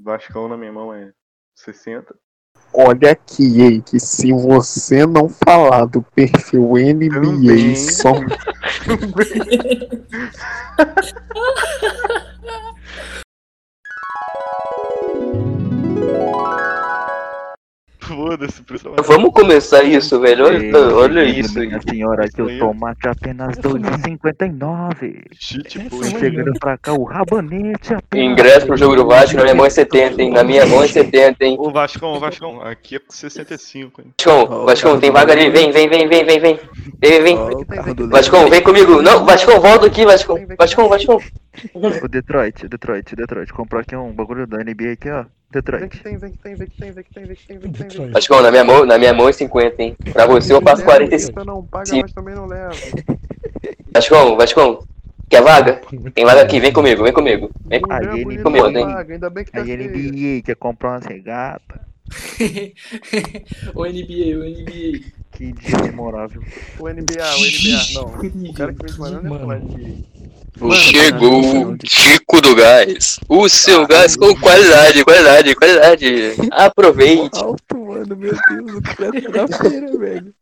Vascão na minha mão é 60. Olha aqui, ei, que se você não falar do perfil NBA Também. só. [LAUGHS] Foda-se, pessoal. Vamos começar isso, velho. Olha, Ei, olha isso. Minha senhora, que o tomate apenas 2,59. Cheat É, post. foi. Chegando pra cá, o rabanete apenas. Ingresso pro jogo do Vasco na minha mão é 70, hein? Na minha mão é 70, hein? Ô Vascão, ô Vascão, aqui é 65, hein? Vascão, Vascão, tem vaga ali. Vem, vem, vem, vem, vem, vem. Vem, vem, vem. Vascão, vem comigo. Não, Vascão, volta aqui, Vascão. Vascão, Vascão. O Detroit, o Detroit, Detroit. Comprou aqui um bagulho da NBA aqui, ó. Vem Detroit. que tem, vem que tem, vem que tem, vem que tem, vem que tem, vem que tem. vem que Vascão, na minha mão, na minha mão é 50, hein? Pra você eu passo tem. 45. Você não paga, Sim. mas também não leva. Vascão, Vascão, quer vaga? Tem vaga aqui, vem comigo, vem comigo. Vem Mulher Aí bonita comigo, não vem. ainda bem que tá Aí. NBA quer comprar uma regata. [LAUGHS] o NBA, o NBA. Que dia memorável. O NBA, o NBA. Não, o cara que vem de Manaus é falar de... Chegou do Gás. O seu gás com qualidade, qualidade, qualidade. Aproveite. Alto, mano, meu Deus, o cara tá na feira, [LAUGHS] velho.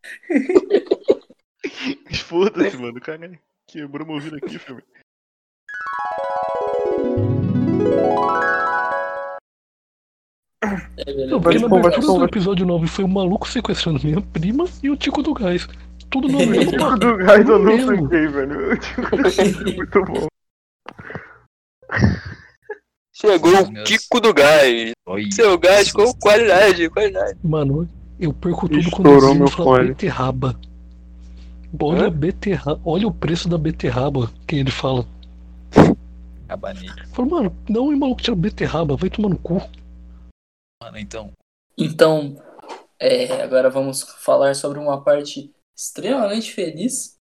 Foda-se, mano, o cara quebrou meu ouvido aqui, filho. Beleza. Não, porque na Vai, episódio 9 foi o maluco sequestrando minha prima e o Tico do Gás. Tudo [LAUGHS] no mesmo. Tico do Gás eu não Meu. fiquei, velho. O Tico do Gás é muito bom. Chegou o Tico do Gás. Seu gás com qualidade, qualidade. Mano, eu perco tudo quando Estourou o meu Zino fala fone. beterraba. Olha a beterraba, olha o preço da beterraba que ele fala. Cabanete. Fala, mano, não, e maluco tira beterraba, vai tomar no cu. Mano, então. Então, é, agora vamos falar sobre uma parte extremamente feliz,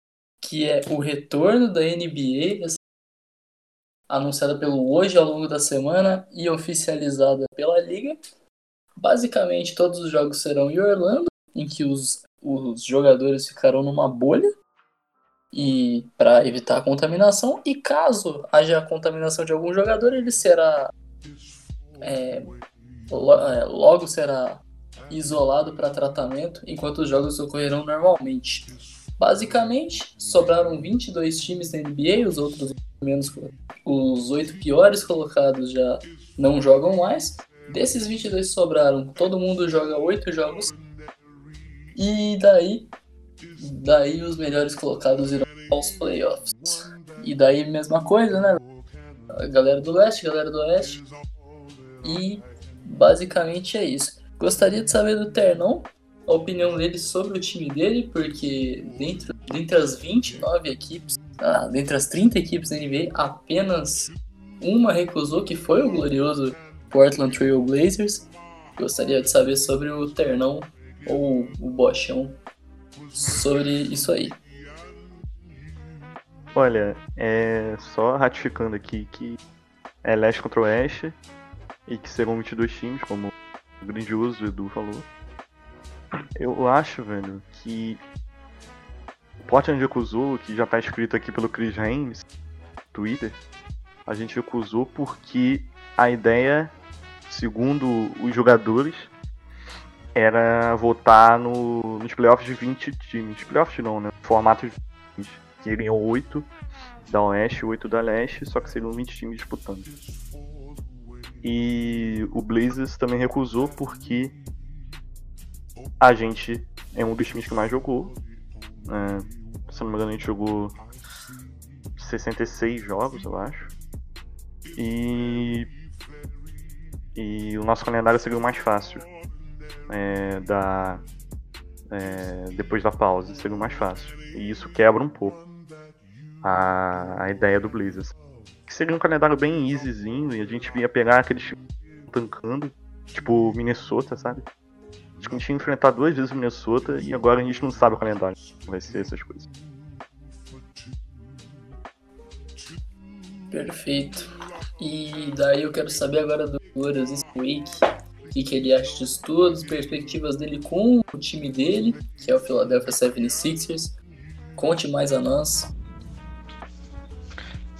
que é o retorno da NBA, anunciada pelo hoje ao longo da semana e oficializada pela liga. Basicamente, todos os jogos serão em Orlando, em que os, os jogadores ficarão numa bolha e para evitar a contaminação. E caso haja contaminação de algum jogador, ele será é, lo- é, logo será isolado para tratamento, enquanto os jogos ocorrerão normalmente. Basicamente, sobraram 22 times da NBA, os outros menos os oito piores colocados já não jogam mais. Desses 22 que sobraram, todo mundo joga oito jogos. E daí, daí os melhores colocados irão aos playoffs. E daí mesma coisa, né? A galera do leste, galera do oeste. E basicamente é isso. Gostaria de saber do Ternon a opinião dele sobre o time dele, porque dentro, dentre as 29 equipes, ah, dentre as 30 equipes da NBA, apenas uma recusou, que foi o glorioso Portland Trail Blazers. Gostaria de saber sobre o Ternão ou o Bochão sobre isso aí. Olha, é só ratificando aqui que é leste contra oeste e que serão 22 times, como o grandioso Edu falou. Eu acho, velho, que o Portland recusou, que já tá escrito aqui pelo Chris Haynes, Twitter, a gente recusou porque a ideia, segundo os jogadores, era votar no, nos playoffs de 20 times. Playoffs não, né? Formato de 20. Seriam 8 da Oeste, 8 da Leste, só que seriam 20 times disputando. E o Blazers também recusou porque a gente é um dos times que mais jogou. É, se não me engano, a gente jogou 66 jogos, eu acho. E, e o nosso calendário seria o mais fácil. É, da, é, depois da pausa, seria o mais fácil. E isso quebra um pouco a, a ideia do Blazers. Que seria um calendário bem easyzinho e a gente ia pegar aqueles tancando, tipo Minnesota, sabe? Acho que a gente ia enfrentar duas vezes o Minnesota e agora a gente não sabe o calendário. Vai ser essas coisas. Perfeito. E daí eu quero saber agora do Glorious Wake, o que, que ele acha disso tudo, as perspectivas dele com o time dele, que é o Philadelphia 76ers. Conte mais a nós.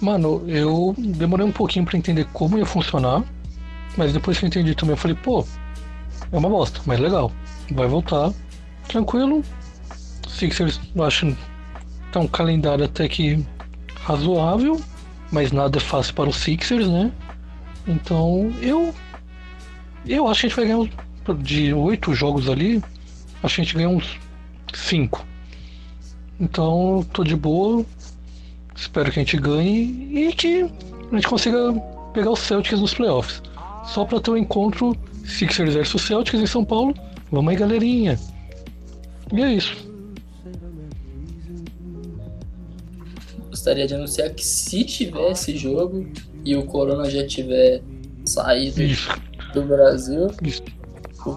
Mano, eu demorei um pouquinho pra entender como ia funcionar, mas depois que eu entendi também, eu falei, pô, é uma bosta, mas legal. Vai voltar, tranquilo. Sixers, eu acho tá um calendário até que razoável, mas nada é fácil para os Sixers, né? Então, eu eu acho que a gente vai ganhar uns- de oito jogos ali, acho que a gente ganha uns cinco. Então, tô de boa. Espero que a gente ganhe e que a gente consiga pegar os Celtics nos playoffs. Só pra ter um encontro Sixers versus Celtics em São Paulo. Vamos aí, galerinha. E é isso. Gostaria de anunciar que se tiver esse jogo e o Corona já tiver saído Isso. do Brasil.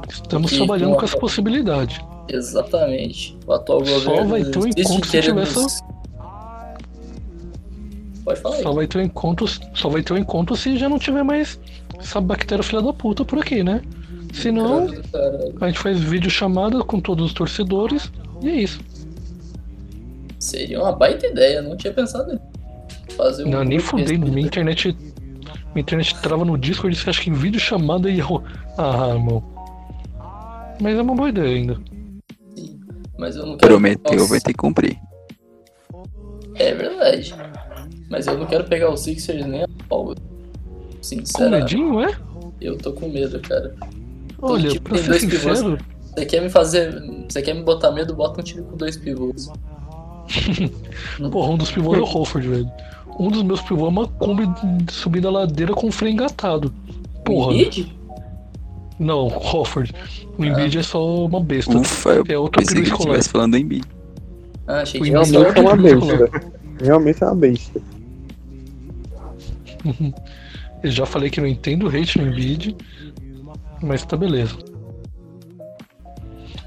Estamos que trabalhando com essa possibilidade. Exatamente. O atual Só governo vai ter um encontro se tiver essa- Pode falar aí. Só vai ter um encontro, só vai ter um encontro se já não tiver mais essa bactéria filha da puta por aqui, né? Senão, a gente faz vídeo chamada com todos os torcedores e é isso. Seria uma baita ideia, não tinha pensado nisso. Fazer um Não, nem fudei, minha internet. Minha internet trava no Discord e você acha que em vídeo chamada ia. Ah, irmão. Mas é uma boa ideia ainda. Mas eu não quero. Prometeu, vai ter que cumprir. É verdade. Mas eu não quero pegar o Sixers nem a pau. Com Sinceramente. medinho, é? Eu tô com medo, cara. Olha, time pra tem ser dois pivôs. sincero, Você quer me fazer. Você quer me botar medo? Bota um time com dois pivôs. [LAUGHS] porra, um dos pivôs é o Hofford, velho. Um dos meus pivôs é uma Kombi subindo a ladeira com freio engatado. Porra. Embiid? Não, Hofford. O Embiid é só uma besta. Ufa, eu é outro pensei que escolar. estivesse falando do Embiid. Ah, achei O que era Realmente é uma besta. Realmente é uma besta. Eu já falei que não entendo hate no Embiid, mas tá beleza.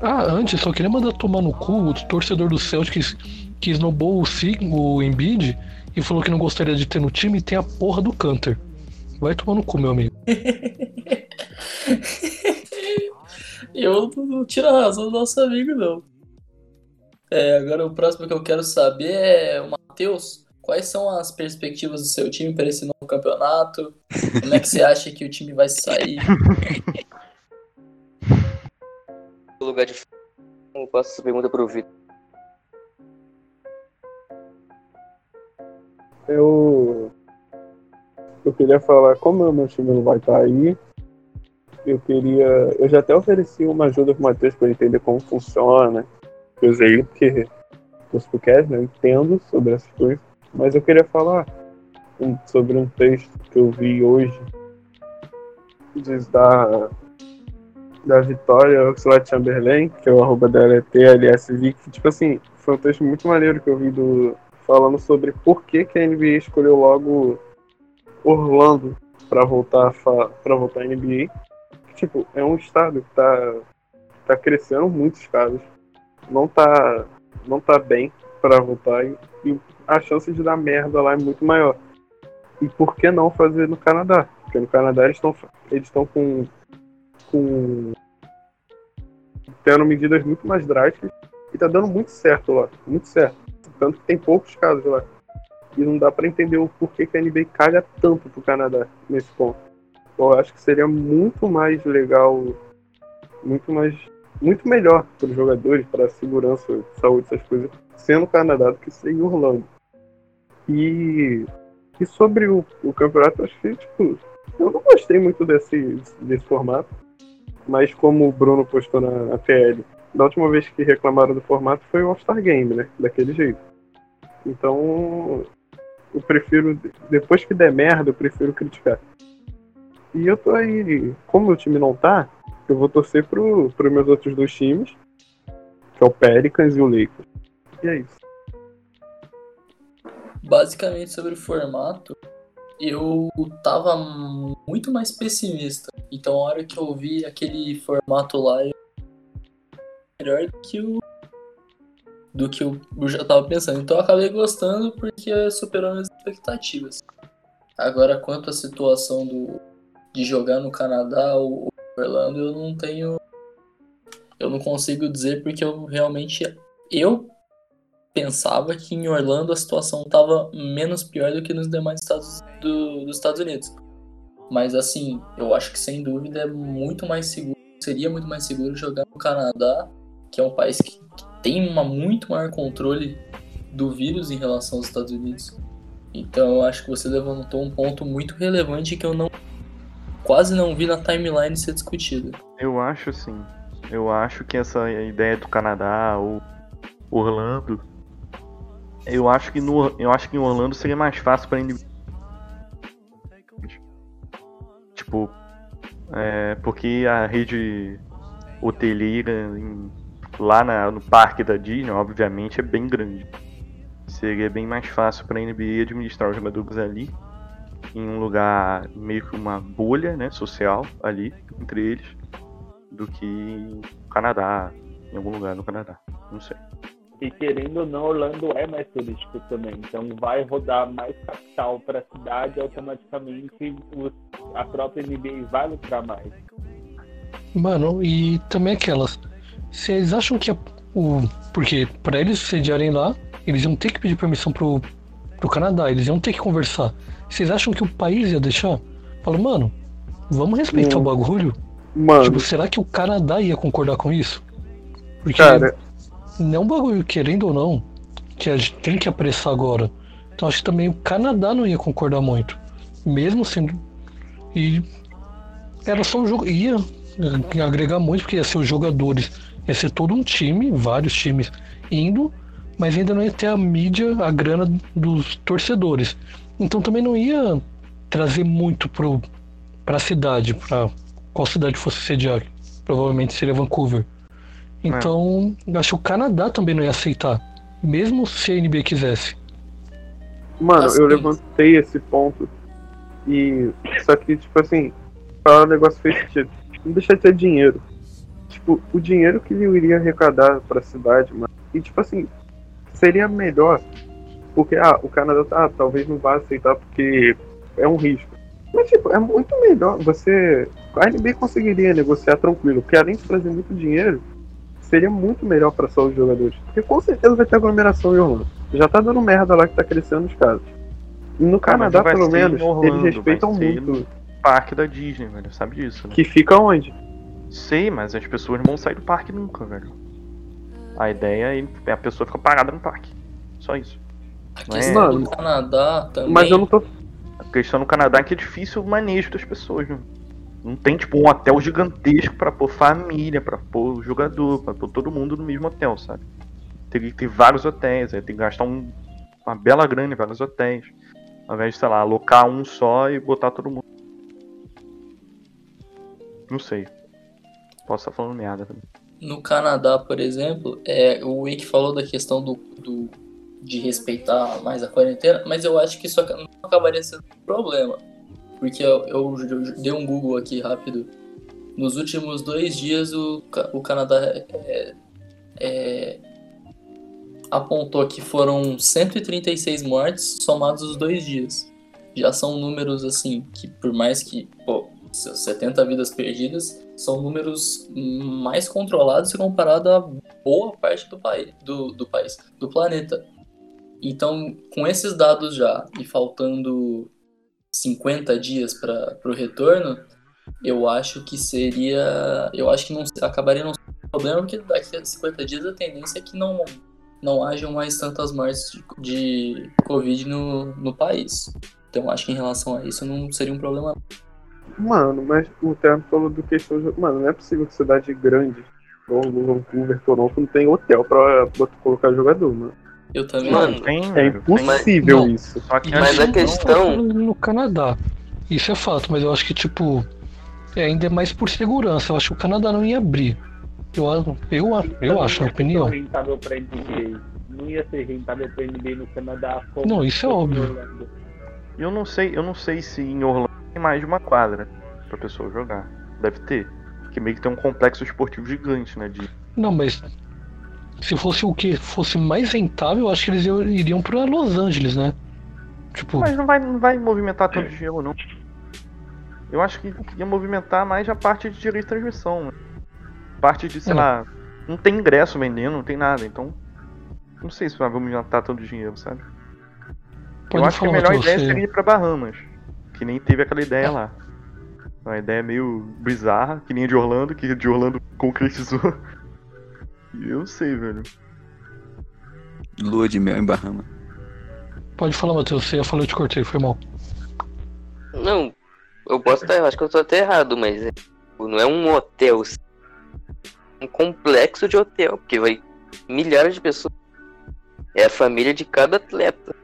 Ah, antes, só queria mandar tomar no cu o torcedor do Celtics que snobou o, o Embiid e falou que não gostaria de ter no time e tem a porra do Canter. Vai tomar no cu, meu amigo. [LAUGHS] Eu não tiro a razão do nosso amigo, não. É, agora o próximo que eu quero saber é o Matheus. Quais são as perspectivas do seu time para esse novo campeonato? Como é que você acha que o time vai sair? No [LAUGHS] lugar de. Eu passo essa pergunta pro Vitor. Eu. Eu queria falar, como o meu time não vai estar aí, eu queria. Eu já até ofereci uma ajuda pro Matheus para ele entender como funciona. Eu usei porque os né? Eu entendo sobre essas coisas. Mas eu queria falar sobre um texto que eu vi hoje. Diz da. Da Vitória Oxlade Chamberlain, que é o arroba dela é TLSV, que tipo assim, foi um texto muito maneiro que eu vi do, falando sobre por que, que a NBA escolheu logo Orlando para voltar para voltar à NBA. Tipo, é um estado que tá tá crescendo muitos casos. Não tá não tá bem para voltar e, e a chance de dar merda lá é muito maior. E por que não fazer no Canadá? Porque no Canadá eles estão eles estão com com tendo medidas muito mais drásticas e tá dando muito certo lá, muito certo. Tanto que tem poucos casos lá. E não dá pra entender o porquê que a NBA caga tanto pro Canadá nesse ponto. Eu acho que seria muito mais legal, muito mais, muito melhor para os jogadores, para a segurança, saúde, essas coisas, sendo Canadá do que ser em Orlando. E, e sobre o, o campeonato, acho que, tipo, eu não gostei muito desse, desse formato, mas como o Bruno postou na, na TL, da última vez que reclamaram do formato foi o All-Star Game, né? Daquele jeito. Então, eu prefiro, depois que der merda, eu prefiro criticar. E eu tô aí, como o time não tá, eu vou torcer pro, pros meus outros dois times, que é o Pelicans e o Lakers. E é isso. Basicamente sobre o formato, eu tava muito mais pessimista. Então a hora que eu vi aquele formato lá, eu... melhor que o do que eu já tava pensando. Então eu acabei gostando porque superou minhas expectativas. Agora quanto à situação do de jogar no Canadá ou Orlando, eu não tenho eu não consigo dizer porque eu realmente eu pensava que em Orlando a situação estava menos pior do que nos demais estados do- dos Estados Unidos. Mas assim, eu acho que sem dúvida é muito mais seguro, seria muito mais seguro jogar no Canadá, que é um país que, que tem uma muito maior controle do vírus em relação aos Estados Unidos. Então eu acho que você levantou um ponto muito relevante que eu não quase não vi na timeline ser discutido. Eu acho assim. Eu acho que essa ideia do Canadá ou Orlando. Eu acho que no, eu acho que em Orlando seria mais fácil para NBA. Tipo, é, porque a rede hoteleira em- lá na- no parque da Disney, obviamente, é bem grande. Seria bem mais fácil para a NBA administrar os jogadores ali. em um lugar meio que uma bolha, né, social ali entre eles, do que Canadá, em algum lugar no Canadá. Não sei. E querendo ou não, Orlando é mais turístico também. Então vai rodar mais capital para a cidade, automaticamente os- a própria NBA vai lucrar mais. Mano, e também aquelas. Vocês acham que a- o. Porque pra eles sediarem lá, eles iam ter que pedir permissão pro, pro Canadá, eles iam ter que conversar. Vocês acham que o país ia deixar? Fala, mano, vamos respeitar Hum. o bagulho? Mano, Tipo, será que o Canadá ia concordar com isso? Porque cara, não é um bagulho, querendo ou não, que a gente tem que apressar agora. Então acho que também o Canadá não ia concordar muito. Mesmo sendo. E era só um jogo. Ia agregar muito, porque ia ser os jogadores. Ia ser todo um time, vários times indo, mas ainda não ia ter a mídia, a grana dos torcedores. Então também não ia trazer muito pro, pra cidade, pra qual cidade fosse sediar. Provavelmente seria Vancouver. Então, acho que o Canadá também não ia aceitar. Mesmo se a NBA quisesse. Mano, Assim. eu levantei esse ponto e. Só que, tipo assim, falar um negócio fez sentido. Não deixa de ter dinheiro. Tipo, o dinheiro que ele iria arrecadar pra cidade, mano. E tipo assim, seria melhor. Porque, ah, o Canadá tá, talvez não vá aceitar porque é um risco. Mas, tipo, é muito melhor. Você. A NBA conseguiria negociar tranquilo, porque além de trazer muito dinheiro, seria muito melhor pra só os jogadores. Porque com certeza vai ter aglomeração em Orlando. Já tá dando merda lá que tá crescendo os casos. E no Ah, Canadá, pelo menos, Orlando, eles respeitam muito. Parque da Disney, velho. Sabe disso, né? Que fica onde? Sei, mas as pessoas não vão sair do parque nunca, velho. A ideia é a pessoa ficar parada no parque. Só isso. A Não é? Canadá também. Mas eu não tô. A questão no Canadá é que é difícil o manejo das pessoas, né? Não tem, tipo, um hotel gigantesco pra pôr família, pra pôr jogador, pra pôr todo mundo no mesmo hotel, sabe? Teria que ter vários hotéis, aí tem que gastar um- uma bela grana em vários hotéis. Ao invés de, sei lá, alocar um só e botar todo mundo. Não sei. Posso estar falando merda também. No Canadá, por exemplo, é, o Wake falou da questão do, do- de respeitar mais a quarentena, mas eu acho que isso não acabaria sendo um problema. Porque eu, eu- eu dei um Google aqui rápido. Nos últimos dois dias, o, o Canadá é, é, apontou que foram 136 mortes somados os dois dias. Já são números assim, que por mais que, pô, 70 vidas perdidas, são números mais controlados se comparado a boa parte do país, do, do país, do planeta. Então, com esses dados já e faltando 50 dias para o retorno, eu acho que seria, eu acho que não acabaria não sendo um problema porque daqui a 50 dias a tendência é que não não hajam mais tantas mortes de, de Covid no, no país. Então, acho que em relação a isso não seria um problema. Mano, mas o Terno falou do questão. Mano, não é possível que cidade grande, como Vancouver, Toronto, não tem hotel botar- colocar jogador, mano. Eu também. Mano, Tem, É impossível Não. isso. Só que Mas a assim, questão- No Canadá. Isso é fato, mas eu acho que, tipo. É ainda é mais por segurança. Eu acho que o Canadá não ia abrir. Eu, eu, eu acho, na minha opinião. Não ia ser rentável pra NBA. Não ia ser rentável pra NBA no Canadá. Não, isso é óbvio. em Orlando. Eu não sei, eu não sei se em Orlando tem mais de uma quadra pra pessoa jogar. Deve ter. Porque meio que tem um complexo esportivo gigante, né? De... Não, mas. Se fosse o que? Fosse mais rentável, eu acho que eles iam- iriam pra Los Angeles, né? Tipo, Mas não vai, não vai movimentar tanto gelo, não. Eu acho que ia movimentar mais a parte de direito de transmissão. Né? Parte de, sei É. lá, não tem ingresso vendendo, não tem nada, então. Não sei se vai movimentar tanto dinheiro, sabe? Pode eu acho que a melhor ideia você- seria ir pra Bahamas. Que nem teve aquela ideia lá. Uma ideia meio bizarra, que nem a de Orlando, que de Orlando concretizou. E eu não sei, velho. Lua de mel em Bahama. pode falar, Matheus. Você ia falar, eu te cortei, foi mal. Não, eu posso estar, eu acho que eu tô até errado, mas é, não é um hotel, é um complexo de hotel, porque vai milhares de pessoas. É a família de cada atleta.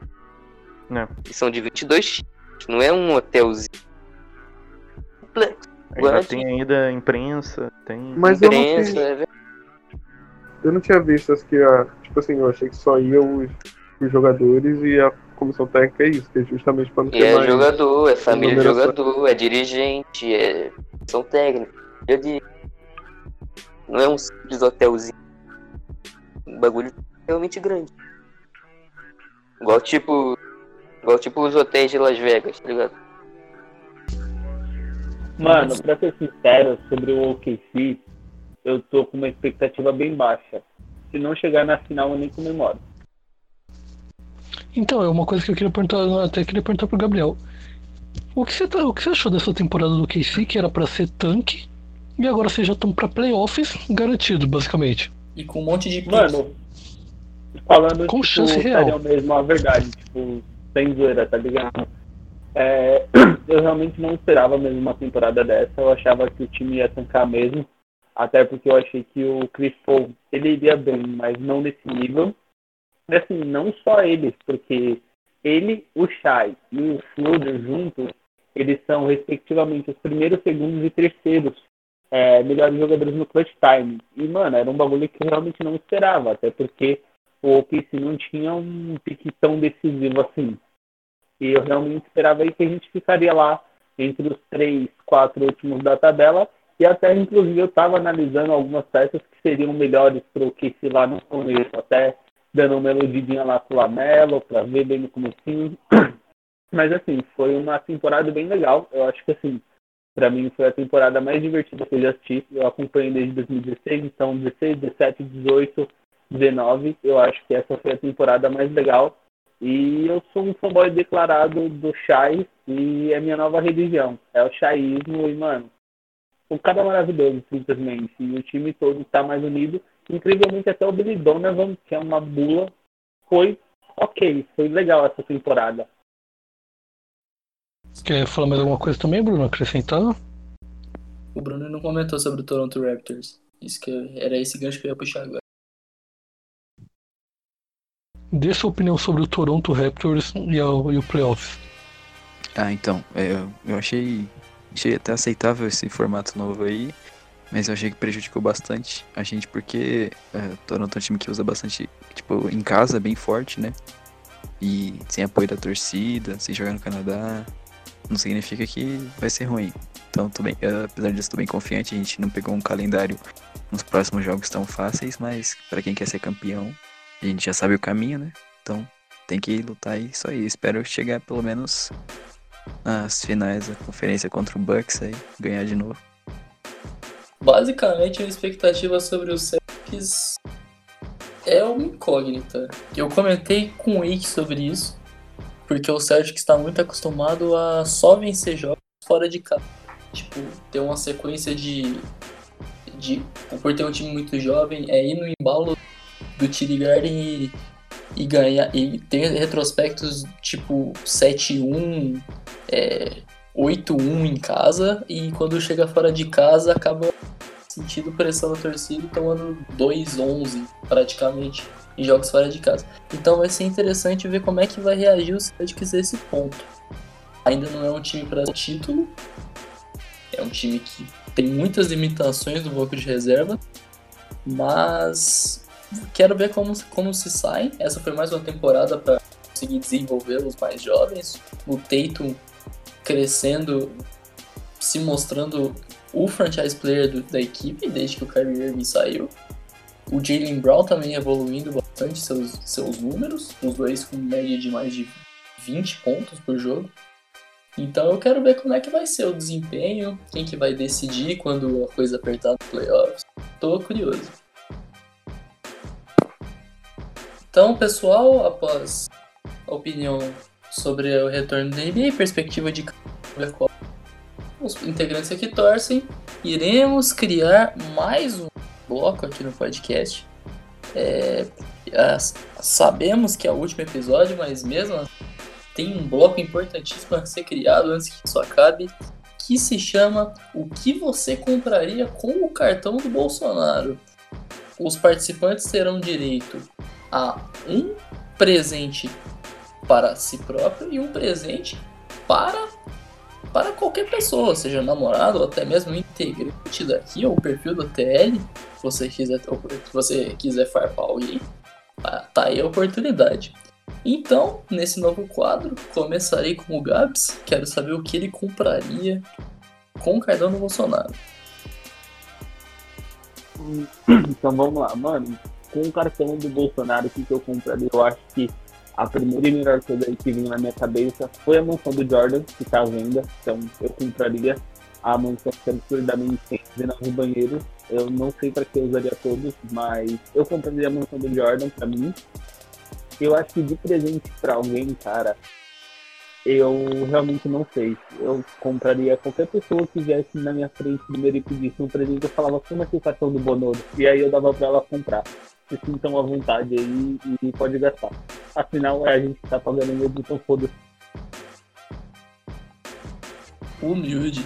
Né? E são de 22 times, não é um hotelzinho. Complexo. Ainda Agora, tem ainda imprensa, tem. Mas eu não, imprensa, tinha, é verdade. Eu não tinha visto as que. ah, Tipo assim, eu achei que só ia os, os jogadores e a comissão técnica é isso, que é justamente para não E ter é mais jogador, é família de jogador, é dirigente, é são técnicos. é de- Não é um simples hotelzinho. Um bagulho realmente grande. Igual tipo. Igual tipo os hotéis de Las Vegas, tá ligado? Mano, pra ser sincero, sobre o OKC, eu tô com uma expectativa bem baixa. Se não chegar na final, eu nem comemoro. Então, é uma coisa que eu queria perguntar, eu até queria perguntar pro Gabriel. O que você, tá, o que você achou dessa temporada do KC, que era pra ser tanque, e agora vocês já estão pra playoffs garantido, basicamente? E com um monte de Mano, falando Com tipo, chance real. mesmo a verdade, tipo, sem zoeira, tá ligado? É, [CLEARS THROAT] eu realmente não esperava mesmo uma temporada dessa, eu achava que o time ia tancar mesmo, até porque eu achei que o Chris Paul, ele iria bem, mas não nesse nível. E assim, não só eles, porque ele, o Shai e o Schroeder juntos, eles são respectivamente os primeiros, segundos e terceiros é, melhores jogadores no clutch time. E, mano, era um bagulho que eu realmente não esperava, até porque o OKC não tinha um pique tão decisivo assim. E eu realmente esperava aí que a gente ficaria lá entre os três, quatro últimos da tabela. E até, inclusive, eu estava analisando algumas peças que seriam melhores para o OKC lá no começo, até dando uma eludidinha lá pro Lamelo, para ver bem no comecinho. [CLEARS THROAT] Mas, assim, foi uma temporada bem legal. Eu acho que, assim, para mim foi a temporada mais divertida que eu já assisti. Eu acompanhei desde 2016, então 16, 17, 18, 19. Eu acho que essa foi a temporada mais legal. E eu sou um fanboy declarado do Shai e é minha nova religião. É o Shaísmo e, mano, o cara é maravilhoso, simplesmente. E o time todo está mais unido. Incrivelmente até o Billy Donovan, que é uma bula, foi ok, foi legal essa temporada. Quer falar mais alguma coisa também, Bruno? Acrescentar? O Bruno não comentou sobre o Toronto Raptors. Isso que eu- era esse gancho que eu ia puxar agora. Dê sua opinião sobre o Toronto Raptors e, o- e o playoffs. Ah, então, é, eu, eu achei, achei até aceitável esse formato novo aí, mas eu achei que prejudicou bastante a gente porque é, Toronto é um time que usa bastante, tipo, em casa, bem forte, né? E sem apoio da torcida, sem jogar no Canadá, não significa que vai ser ruim. Então, tô bem, eh, apesar disso, tô bem confiante, a gente não pegou um calendário nos próximos jogos tão fáceis, mas pra quem quer ser campeão, a gente já sabe o caminho, né? Então, tem que lutar e isso aí. Espero chegar pelo menos nas finais da conferência contra o Bucks aí, ganhar de novo. Basicamente, a expectativa sobre o Celtics é uma incógnita. Eu comentei com o Wake sobre isso, porque o Celtics está muito acostumado a só vencer jogos fora de casa. Tipo, ter uma sequência de. de por ter um time muito jovem, é ir no embalo do TD Garden e, e ganhar. E ter retrospectos tipo 7-1, é, 8-1 em casa, e quando chega fora de casa acaba sentindo pressão da torcida tomando 2-11 praticamente em jogos fora de casa. Então vai ser interessante ver como é que vai reagir o Celtics a esse ponto. Ainda não é um time para título, é um time que tem muitas limitações no banco de reserva, mas quero ver como, como se sai. Essa foi mais uma temporada para conseguir desenvolver os mais jovens. O Tatum crescendo, se mostrando o franchise player do- da equipe desde que o Kyrie Irving saiu. O Jalen Brown também evoluindo bastante seus, seus números, os dois com média de mais de 20 pontos por jogo. Então eu quero ver como é que vai ser o desempenho, quem que vai decidir quando a coisa apertar no playoffs. Tô curioso. Então, pessoal, após a opinião sobre o retorno da NBA, perspectiva de qual os integrantes aqui torcem, iremos criar mais um bloco aqui no podcast. É, sabemos que é o último episódio, mas mesmo assim, tem um bloco importantíssimo a ser criado antes que isso acabe, que se chama O que você compraria com o cartão do Bolsonaro? Os participantes terão direito a um presente para si próprio e um presente para para qualquer pessoa, seja namorado ou até mesmo integrante daqui ou perfil do TL, se você quiser, se você quiser farpar alguém, ah, tá aí a oportunidade. Então, nesse novo quadro, começarei com o Gabs. Quero saber o que ele compraria com o cartão do Bolsonaro. [CLEARS THROAT] Então vamos lá, mano. Com o cartão do Bolsonaro, o que, que eu compraria? Eu acho que a primeira e melhor coisa que vinha na minha cabeça foi a mansão do Jordan, que tá à venda. Então eu compraria a mansão que é absurdamente tem 19 banheiros. Eu não sei para que eu usaria todos, mas eu compraria a mansão do Jordan pra mim. Eu acho que de presente para alguém, cara, eu realmente não sei. Eu compraria qualquer pessoa que viesse na minha frente primeiro e pedisse um presente, eu falava, como é que o cartão do Bonodo? E aí eu dava pra ela comprar. Se sintam à vontade aí e pode gastar. Afinal, é a gente que tá pagando mesmo, então foda-se. Humilde.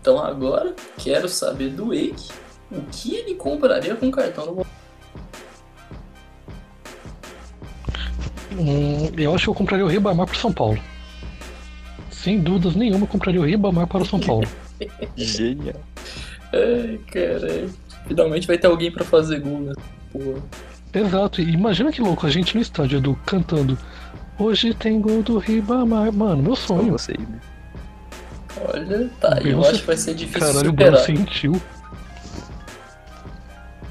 Então agora, quero saber do Wake o que ele compraria com o cartão do Bolsonaro. Hum, eu acho que eu compraria o Ribamar para São Paulo. Sem dúvidas nenhuma, eu compraria o Ribamar para o São Paulo. [LAUGHS] Genial. Ai, caralho. Finalmente vai ter alguém pra fazer gol, né? Exato, e imagina que louco, a gente no estádio, Edu, cantando. Hoje tem gol do Ribamar. Mano, meu sonho. Você, né? Olha, tá, eu Nossa, acho que vai ser difícil Caralho, o Bruno superar. sentiu.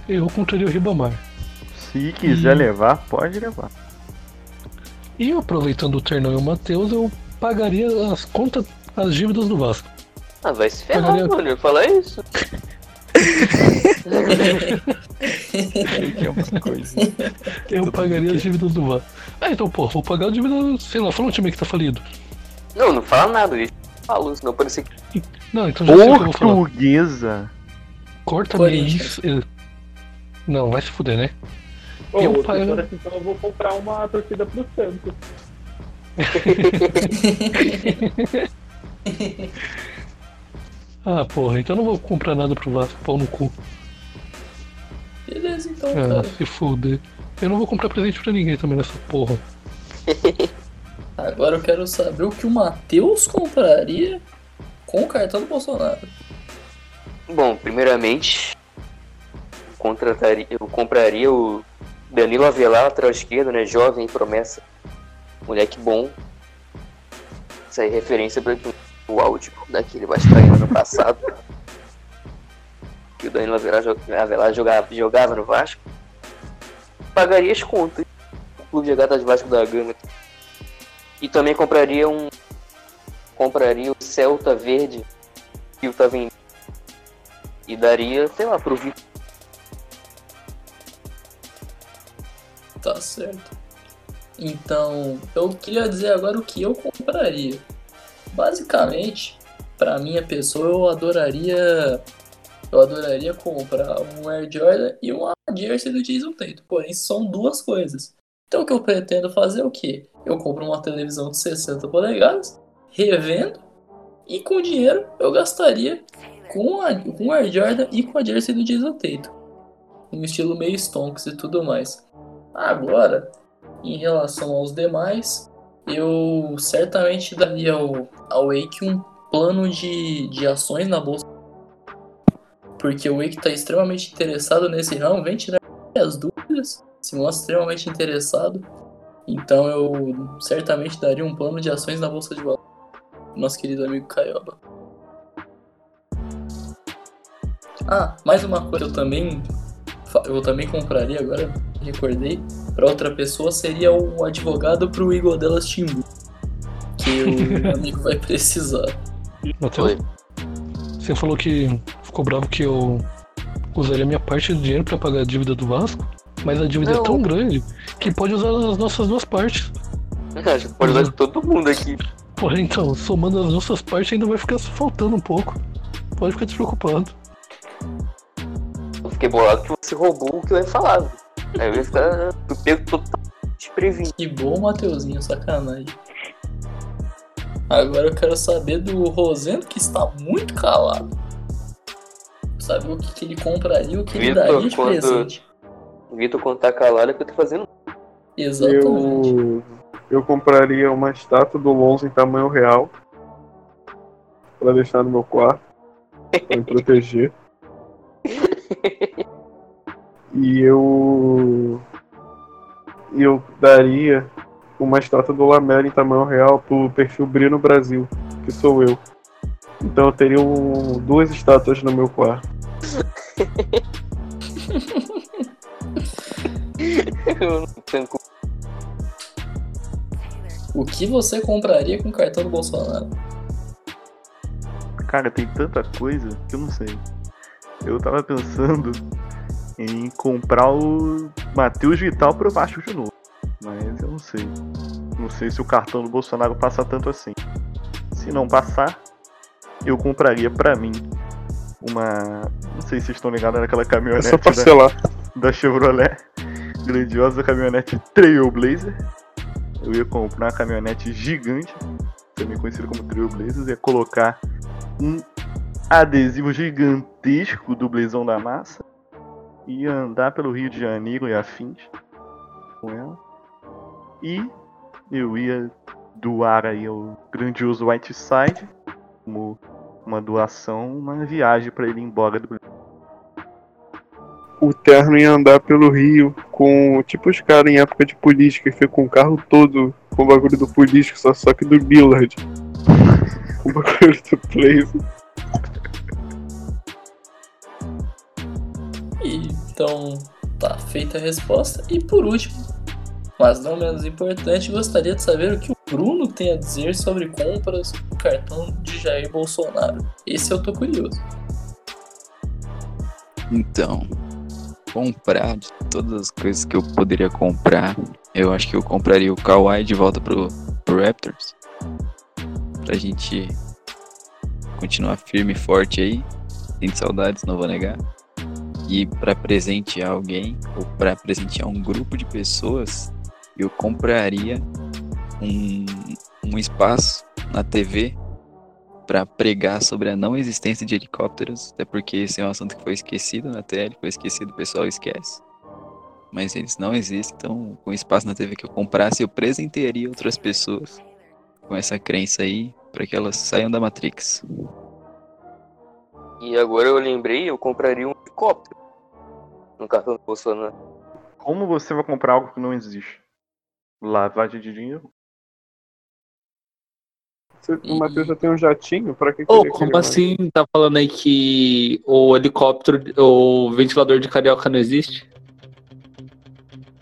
Eu compraria o Ribamar. Se quiser levar, pode levar. E aproveitando o Ternão e o Matheus, eu pagaria as contas, as dívidas do Vasco. Ah, vai se ferrar, Pagaria- mano. Eu falar isso. [LAUGHS] É uma coisa. Eu pagaria as dívidas do Vasco. Ah, então, pô, vou pagar a dívida, sei lá, fala um time que tá falido. Não, não fala nada. Eu falar, senão parece que. Não, então já sei o que eu vou falar. Portuguesa. Corta isso. Não, vai se fuder, né? Ô, Eu pago- assim, então eu vou comprar uma torcida pro Santos. [LAUGHS] [LAUGHS] [LAUGHS] Ah, porra, então eu não vou comprar nada pro Vasco, pau no cu. Beleza, então, Ah, cara. se fuder. Eu não vou comprar presente pra ninguém também nessa porra. [LAUGHS] Agora eu quero saber o que o Matheus compraria com o cartão do Bolsonaro. Bom, primeiramente, contrataria, eu compraria o Danilo Avelar, lateral esquerdo, né? Jovem, promessa. Moleque bom. Isso aí é referência para o áudio daquele Vascaíno ano passado. Que o Danilo Avelar, jo- Avelar jogava, jogava no Vasco. Pagaria as contas. O Clube de Regatas Vasco da Gama. E também compraria um. Compraria o Celta Verde. Que o tá vendendo e daria, sei lá, pro Vitor. Tá certo. Então, eu queria dizer agora o que eu compraria. Basicamente, pra minha pessoa, eu adoraria. Eu adoraria comprar um Air Jordan e uma jersey do Jason Tatum. Porém, são duas coisas. Então, o que eu pretendo fazer é o quê? Eu compro uma televisão de 60 polegadas, revendo, e com o dinheiro eu gastaria com, a, com o Air Jordan e com a jersey do Jason Tatum. Um estilo meio stonks e tudo mais. Agora, em relação aos demais, eu certamente daria ao, ao Wake um plano de, de ações na bolsa. Porque o Wake está extremamente interessado nesse ramo, vem tirar as dúvidas, se mostra extremamente interessado. Então eu certamente daria um plano de ações na bolsa de valores. Nosso querido amigo Caioba. Ah, mais uma coisa, eu também eu também compraria agora, recordei, para outra pessoa seria o advogado pro Igor Delas Timbu, que o [LAUGHS] amigo vai precisar. Matheus, você falou que ficou bravo que eu usaria minha parte do dinheiro pra pagar a dívida do Vasco, mas a dívida Não. é tão grande que pode usar as nossas duas partes. Acho que pode usar de todo mundo aqui. Porra, então, somando as nossas partes ainda vai ficar faltando um pouco. Pode ficar despreocupado. Eu fiquei bolado que você roubou o que eu ia falar. Aí eu ia ficar fui pego totalmente desprevenido. Que bom, Mateuzinho, sacanagem. Agora eu quero saber do Rosendo, que está muito calado. Saber o que, que ele compraria, o que ele daria Vitor, de quando. presente. Vitor, quando tá calado é que eu tô fazendo. Exatamente. Eu, eu compraria uma estátua do Lonzo em tamanho real pra deixar no meu quarto, pra me [LAUGHS] proteger. [LAUGHS] E eu. e Eu daria uma estátua do Lamela em tamanho real pro perfil Brino Brasil, que sou eu. Então eu teria um- duas estátuas no meu quarto. [LAUGHS] Eu não tanco. O que você compraria com o cartão do Bolsonaro? Cara, tem tanta coisa que eu não sei. Eu tava pensando em comprar o Matheus Vital pro Vasco de novo. Mas eu não sei. Não sei se o cartão do Bolsonaro passa tanto assim. Se não passar, eu compraria pra mim uma. Não sei se vocês estão ligados naquela caminhonete É parcelar. Da, da Chevrolet. Grandiosa caminhonete Trailblazer. Eu ia comprar uma caminhonete gigante, também conhecida como Trailblazers, ia colocar um adesivo gigantesco do Blazão da Massa. Ia andar pelo Rio de Janeiro e afins com ela. E eu ia doar aí ao grandioso Whiteside como uma doação, uma viagem pra ele ir embora do. O terno ia andar pelo Rio com tipo os caras em época de política que fica com o carro todo com o bagulho do político, só, só que do Billard. [LAUGHS] o bagulho do Blaze. Então, tá feita a resposta. E por último, mas não menos importante, gostaria de saber o que o Bruno tem a dizer sobre compras do cartão de Jair Bolsonaro. Esse eu tô curioso. Então, comprar de todas as coisas que eu poderia comprar, eu acho que eu compraria o Kawhi de volta pro, pro Raptors. Pra gente continuar firme e forte aí. Sinto saudades, não vou negar. E pra presentear alguém, ou pra presentear um grupo de pessoas, eu compraria um, um espaço na TV para pregar sobre a não existência de helicópteros, até porque esse é um assunto que foi esquecido na tele, foi esquecido, o pessoal esquece. Mas eles não existem, então com espaço na TV que eu comprasse, eu presentearia outras pessoas com essa crença aí, para que elas saiam da Matrix. E agora eu lembrei, eu compraria um helicóptero no cartão do Bolsonaro. Como você vai comprar algo que não existe? Lavagem de dinheiro? Você- O Matheus já tem um jatinho? Pra que querer como mais? assim? Tá falando aí que o helicóptero, o ventilador de carioca não existe?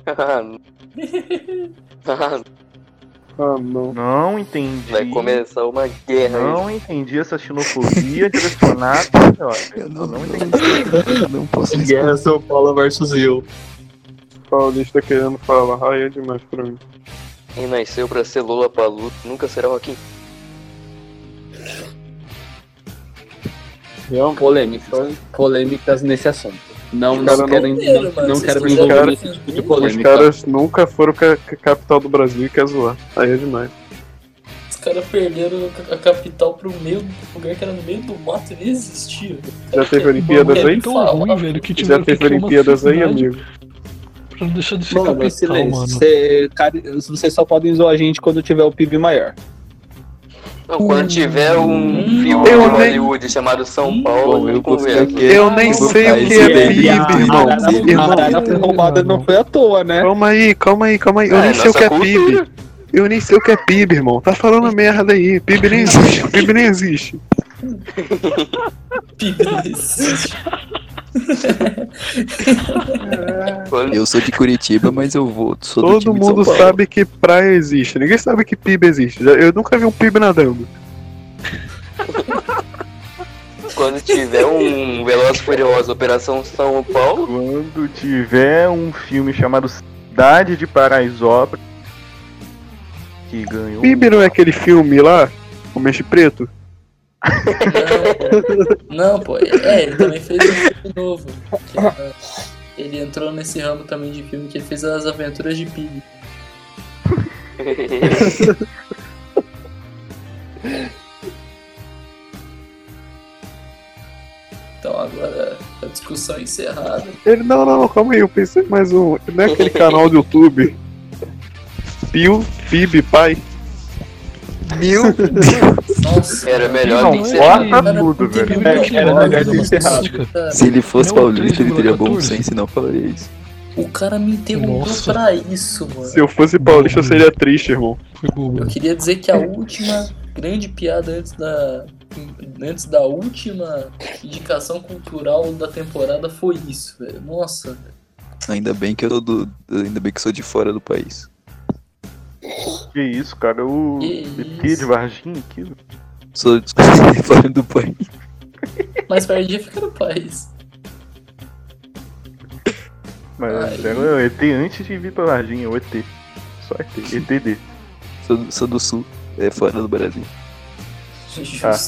[LAUGHS] Ah, não. Não entendi. Vai começar uma guerra aí. Não entendi essa xenofobia direcionada. [LAUGHS] Eu não, não entendi. Não posso Guerra São Paulo versus Rio. Paulista querendo falar, ai é demais pra mim. Quem nasceu pra ser Lula Paluto nunca será Joaquim. Polêmicas, polêmicas nesse assunto. Não, Os não cara quero, não- não, não Os envolver caras- nesse tipo de Os polêmica. caras nunca foram ca ca- capital do Brasil e quer zoar. Aí é demais. Os caras perderam a capital pro meio do lugar que era no meio do mato e nem existia. Já teve Olimpíadas Bagulho aí? tão ruim, velho, que Já teve Olimpíadas aí, amigo? Pra não deixar de ser Mano, capital, silêncio. mano. Cê- cara, Vocês só podem zoar a gente quando tiver o PIB maior. Não, quando tiver um filme Eu de nem- Hollywood chamado São Paulo, eu converso. Eu nem sei o que é PIB, irmão. Roubada não foi à toa, né? Calma aí, calma aí, calma aí. Eu É, nem sei o que é PIB. Eu nem sei o que é PIB, irmão. Tá falando merda aí. PIB nem existe. PIB nem existe. [LAUGHS] PIB não existe. Eu sou de Curitiba, mas eu vou. Sou do Todo mundo São Paulo. sabe que praia existe. Ninguém sabe que PIB existe. Eu nunca vi um PIB nadando. Quando tiver um Veloz e Furioso Operação São Paulo, Quando tiver um filme chamado Cidade de Paraisópolis, que ganhou. PIB não é aquele filme lá? O Mexe Preto? Não, pô, é, ele também fez um filme novo. que, ah, ele entrou nesse ramo também de filme que ele fez as aventuras de Pig. [LAUGHS] Então agora a discussão encerrada. Ele, não, não, calma aí, eu pensei mais um. Não é aquele canal do YouTube? Pio, PIB, pai. Meu [LAUGHS] Nossa, era melhor encerrar. corta tudo, velho. Era melhor ter encerrado. Se ele fosse Meu, paulista, ele teria bom 3,14. senso e não falaria isso. O cara me interrompeu Nossa. pra isso, mano. Se eu fosse paulista, eu seria triste, irmão. Foi bobo. Eu queria dizer que a última grande piada antes da. Antes da última indicação cultural da temporada foi isso, velho. Nossa, velho. Ainda bem que eu do, ainda bem que sou de fora do país. Que isso, cara? O Que ET de Varginha aqui? Sou [LAUGHS] fora do país. Mas Varginha fica no país. Mas era o ET antes de vir pra Varginha, o ET. Só ET. ETD. Sou, do- sou do sul, é fora do Brasil.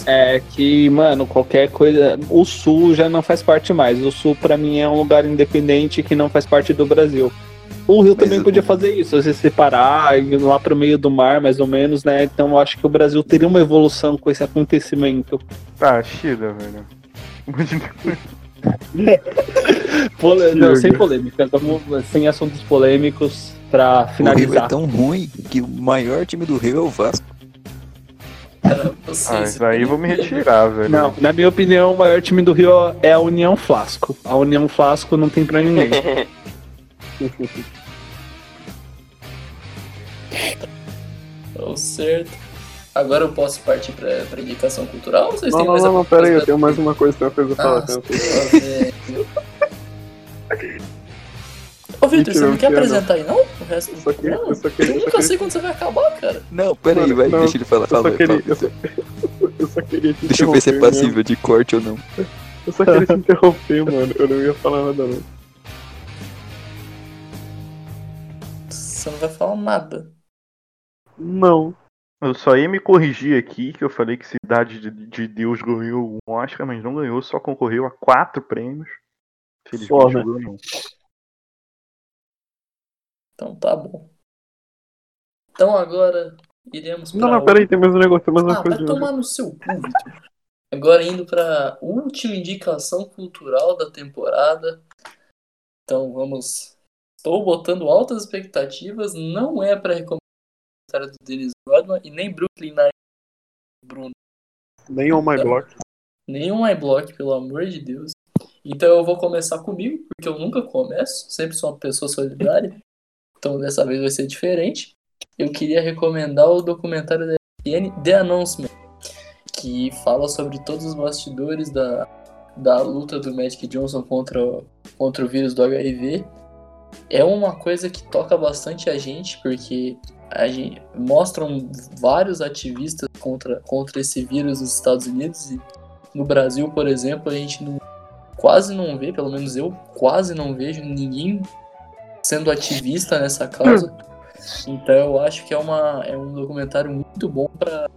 É que, mano, qualquer coisa. O Sul já não faz parte mais. O Sul, pra mim, é um lugar independente que não faz parte do Brasil. O Rio também podia fazer isso, se separar, ir lá pro meio do mar, mais ou menos, né? Então eu acho que o Brasil teria uma evolução com esse acontecimento. Tá, chega, velho. [LAUGHS] Pole... Não, sem polêmica, vamos sem assuntos polêmicos pra O Rio finalizar. é tão ruim que o maior time do Rio é o Vasco. Ah, isso aí eu vou me retirar, velho. Não, na minha opinião, o maior time do Rio é a União Flasco. A União Flasco não tem pra ninguém. [LAUGHS] Então, [LAUGHS] certo. Agora eu posso partir pra, pra indicação cultural? Ou vocês Não, têm não, mais não, não, pera aí, eu tenho mais uma coisa, pra falar. Ah, velho. Ô, Victor, você não quer apresentar aí, não? O resto do programa? eu só queria- Eu nunca sei quando você vai acabar, cara. Não, pera aí, vai, não, deixa ele falar. eu só queria- fala. eu só- Eu só queria te Deixa eu ver se é interromper mesmo. passível de corte ou não. Eu só queria te interromper, mano. Eu não ia falar nada, não. Você não vai falar nada. Não. Eu só ia me corrigir aqui que eu falei que Cidade de, de Deus ganhou um Oscar, mas não ganhou, só concorreu a quatro prêmios. Felizmente Foda. ganhou, não. Então tá bom. Então agora iremos pra. Não, não, pera aí, tem mais um negócio, tem mais uma Ah, coisa. vai tomar no seu cu, Victor. Agora indo pra última indicação cultural da temporada. Então vamos. Estou botando altas expectativas. Não é pra recomendar a do Dennis Rodman e nem Brooklyn Nine Bruno. Nem on my block. Nenhum My Block, pelo amor de Deus. Então eu vou começar comigo, porque eu nunca começo, sempre sou uma pessoa solidária. Então dessa vez vai ser diferente. Eu queria recomendar o documentário da ESPN The Announcement, que fala sobre todos os bastidores da, da luta do Magic Johnson contra, contra o vírus do HIV. É uma coisa que toca bastante a gente, porque a gente, mostram vários ativistas contra, contra esse vírus nos Estados Unidos e no Brasil, por exemplo, a gente não, quase não vê, pelo menos eu quase não vejo ninguém sendo ativista nessa causa. Então eu acho que é, uma, é um documentário muito bom para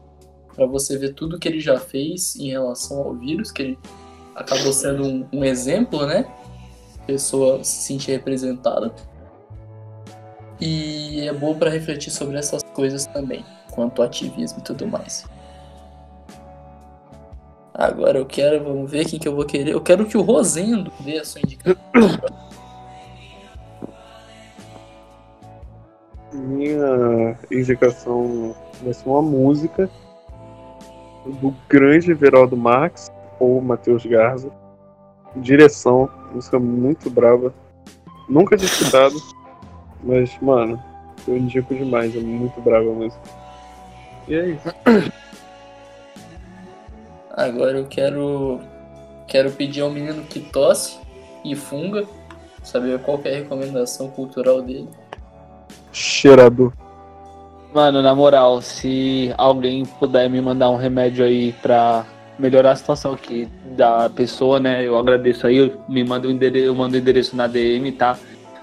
você ver tudo que ele já fez em relação ao vírus, que ele acabou sendo um, um exemplo, né? Pessoa se sentir representada. E é bom para refletir sobre essas coisas também, quanto ao ativismo e tudo mais. Agora eu quero, vamos ver quem que eu vou querer. Eu quero que o Rosendo dê a sua indicação. Minha indicação vai ser uma música do grande Everaldo Marx ou Matheus Garza. Direção, música muito brava. Nunca tinha escutado, mas, mano, eu indico demais, é muito brava a música. E é isso. Agora eu quero quero pedir ao menino que tosse e funga, saber qual que é a recomendação cultural dele. Cheirador. Mano, na moral, se alguém puder me mandar um remédio aí pra melhorar a situação aqui da pessoa, né? Eu agradeço aí, eu- me manda o endereço, eu mando o endereço na DM, tá?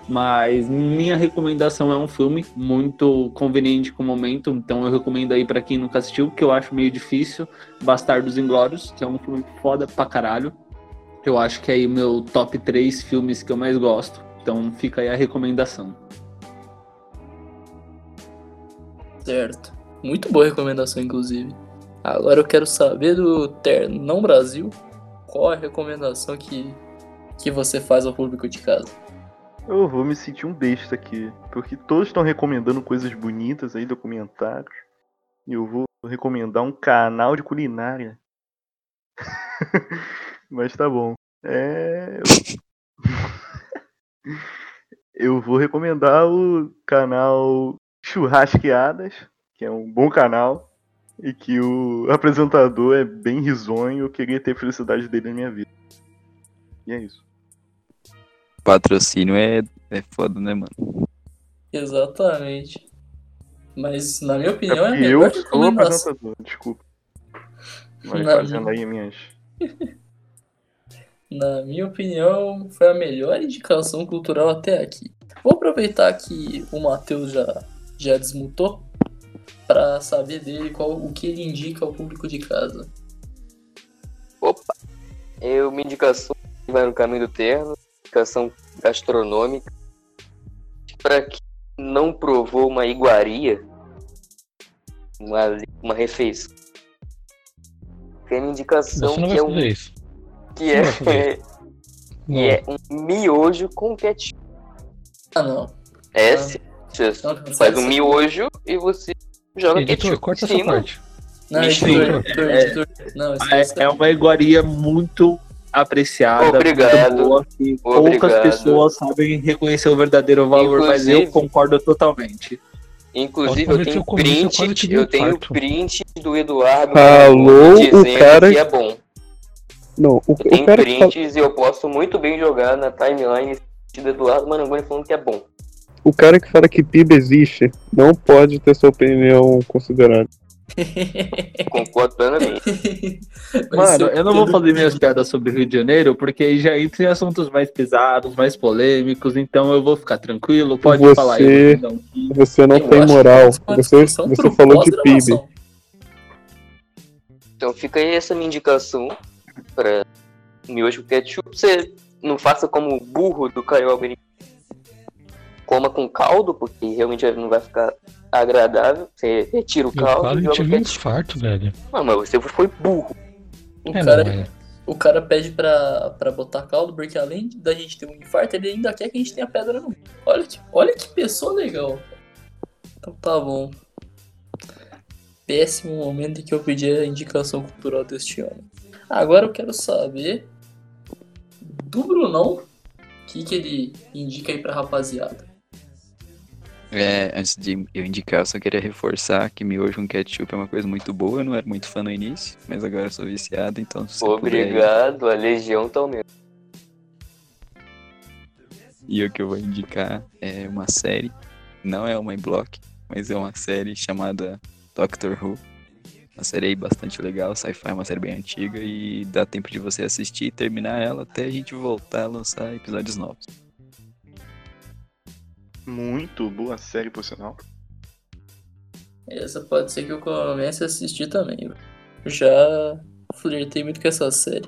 Mas minha recomendação é um filme muito conveniente com o momento, então eu recomendo aí pra quem nunca assistiu, que eu acho meio difícil, Bastardos Inglórios, que é um filme foda pra caralho. Eu acho que é aí meu top 3 filmes que eu mais gosto. Então fica aí a recomendação. Certo. Muito boa recomendação, inclusive. Agora eu quero saber do Ternão Brasil qual a recomendação que, que você faz ao público de casa. Eu vou me sentir um besta aqui, porque todos estão recomendando coisas bonitas aí, documentários. E eu vou recomendar um canal de culinária. [LAUGHS] Mas tá bom. É. [LAUGHS] eu vou recomendar o canal Churrasqueadas, que é um bom canal, e que o apresentador é bem risonho. Eu queria ter a felicidade dele na minha vida. E é isso. Patrocínio é, é foda, né, mano? Exatamente. Mas, na minha opinião, é, a porque melhor eu sou apresentador, desculpa. [LAUGHS] Vai Na fazendo minha- aí minhas. [LAUGHS] Na minha opinião, foi a melhor indicação cultural até aqui. Vou aproveitar que o Matheus já, já desmutou para saber dele qual o que ele indica ao público de casa. Opa! Eu, minha indicação vai no caminho do terno, indicação gastronômica. Para quem não provou uma iguaria, uma, uma refeição, tem uma indicação não que é um isso. que é, não [LAUGHS] que é um miojo com ketchup. Ah, não. É, Ah. sim. você Não, faz um miojo e você joga Editor, ketchup corta essa parte. Não, editor, editor, É- editor. Não, É, é uma iguaria muito apreciada, Obrigado. muito boa, que poucas Obrigado. pessoas sabem reconhecer o verdadeiro valor, mas eu Inclusive- concordo totalmente. Inclusive, eu tenho eu eu print, eu um tenho print do Eduardo Alô, o dizendo cara- que é bom. Não, o, Eu tenho o cara fala, prints e eu posso muito bem jogar na timeline do Eduardo Marangoni falando que é bom. O cara que fala que PIB existe não pode ter sua opinião considerada. [LAUGHS] Concordo plenamente. Mano, eu não vou fazer minhas piadas sobre o Rio de Janeiro, porque aí já entra em assuntos mais pesados, mais polêmicos, então eu vou ficar tranquilo, pode Você- falar aí. Você não Eu tem moral. essa é Você, você falou de PIB. Então fica aí essa minha indicação pra miojo ketchup. Você não faça como o burro do carioca. Coma com caldo, porque realmente não vai ficar agradável. Você retira o Eu caldo e quase joga tive um infarto, velho. Não, mas você foi burro. O, É, cara, não, é. o cara pede pra, pra botar caldo, porque além da gente ter um infarto, ele ainda quer que a gente tenha pedra no. Olha que, olha que pessoa legal. Então tá bom. Péssimo momento em que eu pedi a indicação cultural deste ano. Agora eu quero saber do Brunão o que, que ele indica aí pra rapaziada. É, antes de eu indicar, eu só queria reforçar que miojo com ketchup é uma coisa muito boa. Eu não era muito fã no início, mas agora eu sou viciado, então você puder Obrigado, a legião tá aumentando. E o que eu vou indicar é uma série, não é uma em block, mas é uma série chamada Doctor Who. Uma série aí bastante legal, sci-fi, uma série bem antiga e dá tempo de você assistir e terminar ela até a gente voltar a lançar episódios novos. Muito boa série, por sinal. Essa pode ser que eu comece a assistir também. Já flertei muito com essa série.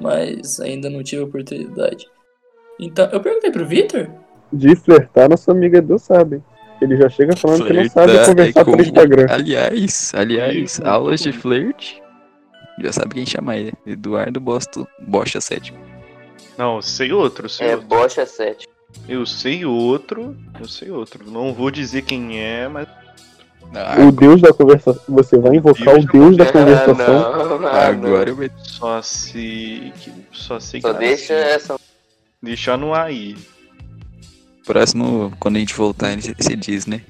Mas ainda não tive a oportunidade. Então, eu perguntei pro Vitor? De flertar, nossa amiga Edu sabe. Ele já chega falando que não sabe Flertar conversar é pelo como- Instagram. Aliás, aliás, aulas de flerte. Já sabe quem chamar ele. Eduardo Bosto, Bocha 7. Não, sei outro, sei É outro. Bocha 7. Eu sei outro, eu sei outro. Não vou dizer quem é, mas O deus da conversação. Você vai invocar o deus da Ah, conversação. não, ah, Agora eu vou. só sei que só sei Só que deixa essa. deixar no ar aí. Próximo, quando a gente voltar, você diz, né?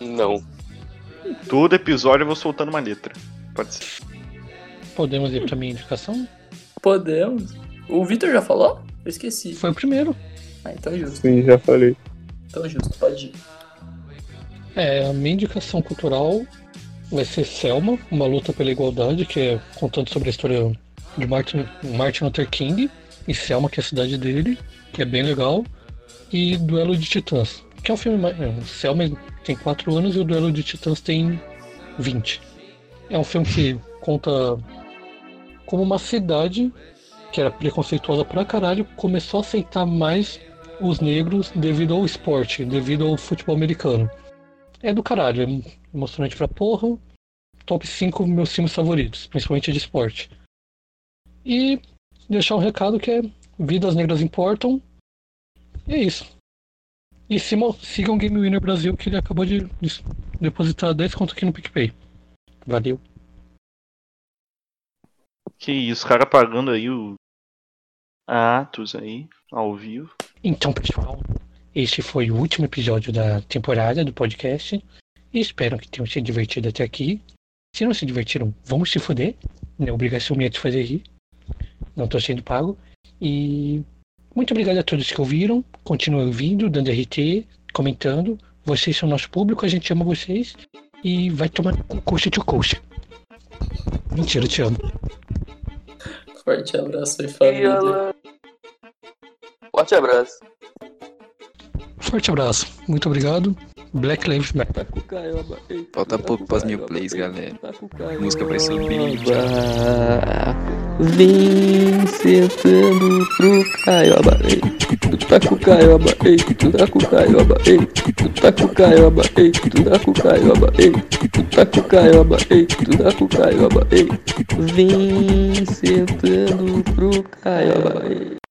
Não. Todo episódio eu vou soltando uma letra. Pode ser. Podemos ir pra minha indicação? Podemos. O Vitor já falou? Eu esqueci. Foi o primeiro. Ah, então justo. Sim, já falei. Então justo, pode ir. É, a minha indicação cultural vai ser Selma, uma luta pela igualdade, que é contando sobre a história de Martin, Martin Luther King e Selma, que é a cidade dele, que é bem legal, e Duelo de Titãs, que é um filme mais. é, Selma tem 4 anos e o Duelo de Titãs tem 20. É um filme que conta como uma cidade que era preconceituosa pra caralho começou a aceitar mais os negros devido ao esporte, devido ao futebol americano. É do caralho, é emocionante pra porra. Top 5 meus filmes favoritos, principalmente de esporte. E deixar um recado que é Vidas Negras Importam. E é isso. E sigam, Game Winner Brasil, que ele acabou de de depositar 10 conto aqui no PicPay. Valeu. Que isso, cara pagando aí o Atos aí, ao vivo. Então, pessoal, este foi o último episódio da temporada do podcast. E espero que tenham se divertido até aqui. Se não se divertiram, vamos se fuder. Não é obrigação minha de fazer rir. Não tô sendo pago. E muito obrigado a todos que ouviram. Continuem ouvindo, dando RT, comentando. Vocês são nosso público, a gente ama vocês. E vai tomar coxa de coxa. Mentira, te amo. Forte abraço aí, família. Forte abraço. Forte abraço. Muito obrigado. Black Lives Matter. Falta pouco pras mil plays, galera. Música vai subir. Vem sentando pro caioba, ei. Tu tá com caioba, ei. Tu tá com caioba, ei. Tu tá com caioba, ei. Tu tá com caioba, ei. Tu tá com caioba, ei. Tu tá com caioba, ei. Vem sentando pro caioba, ei.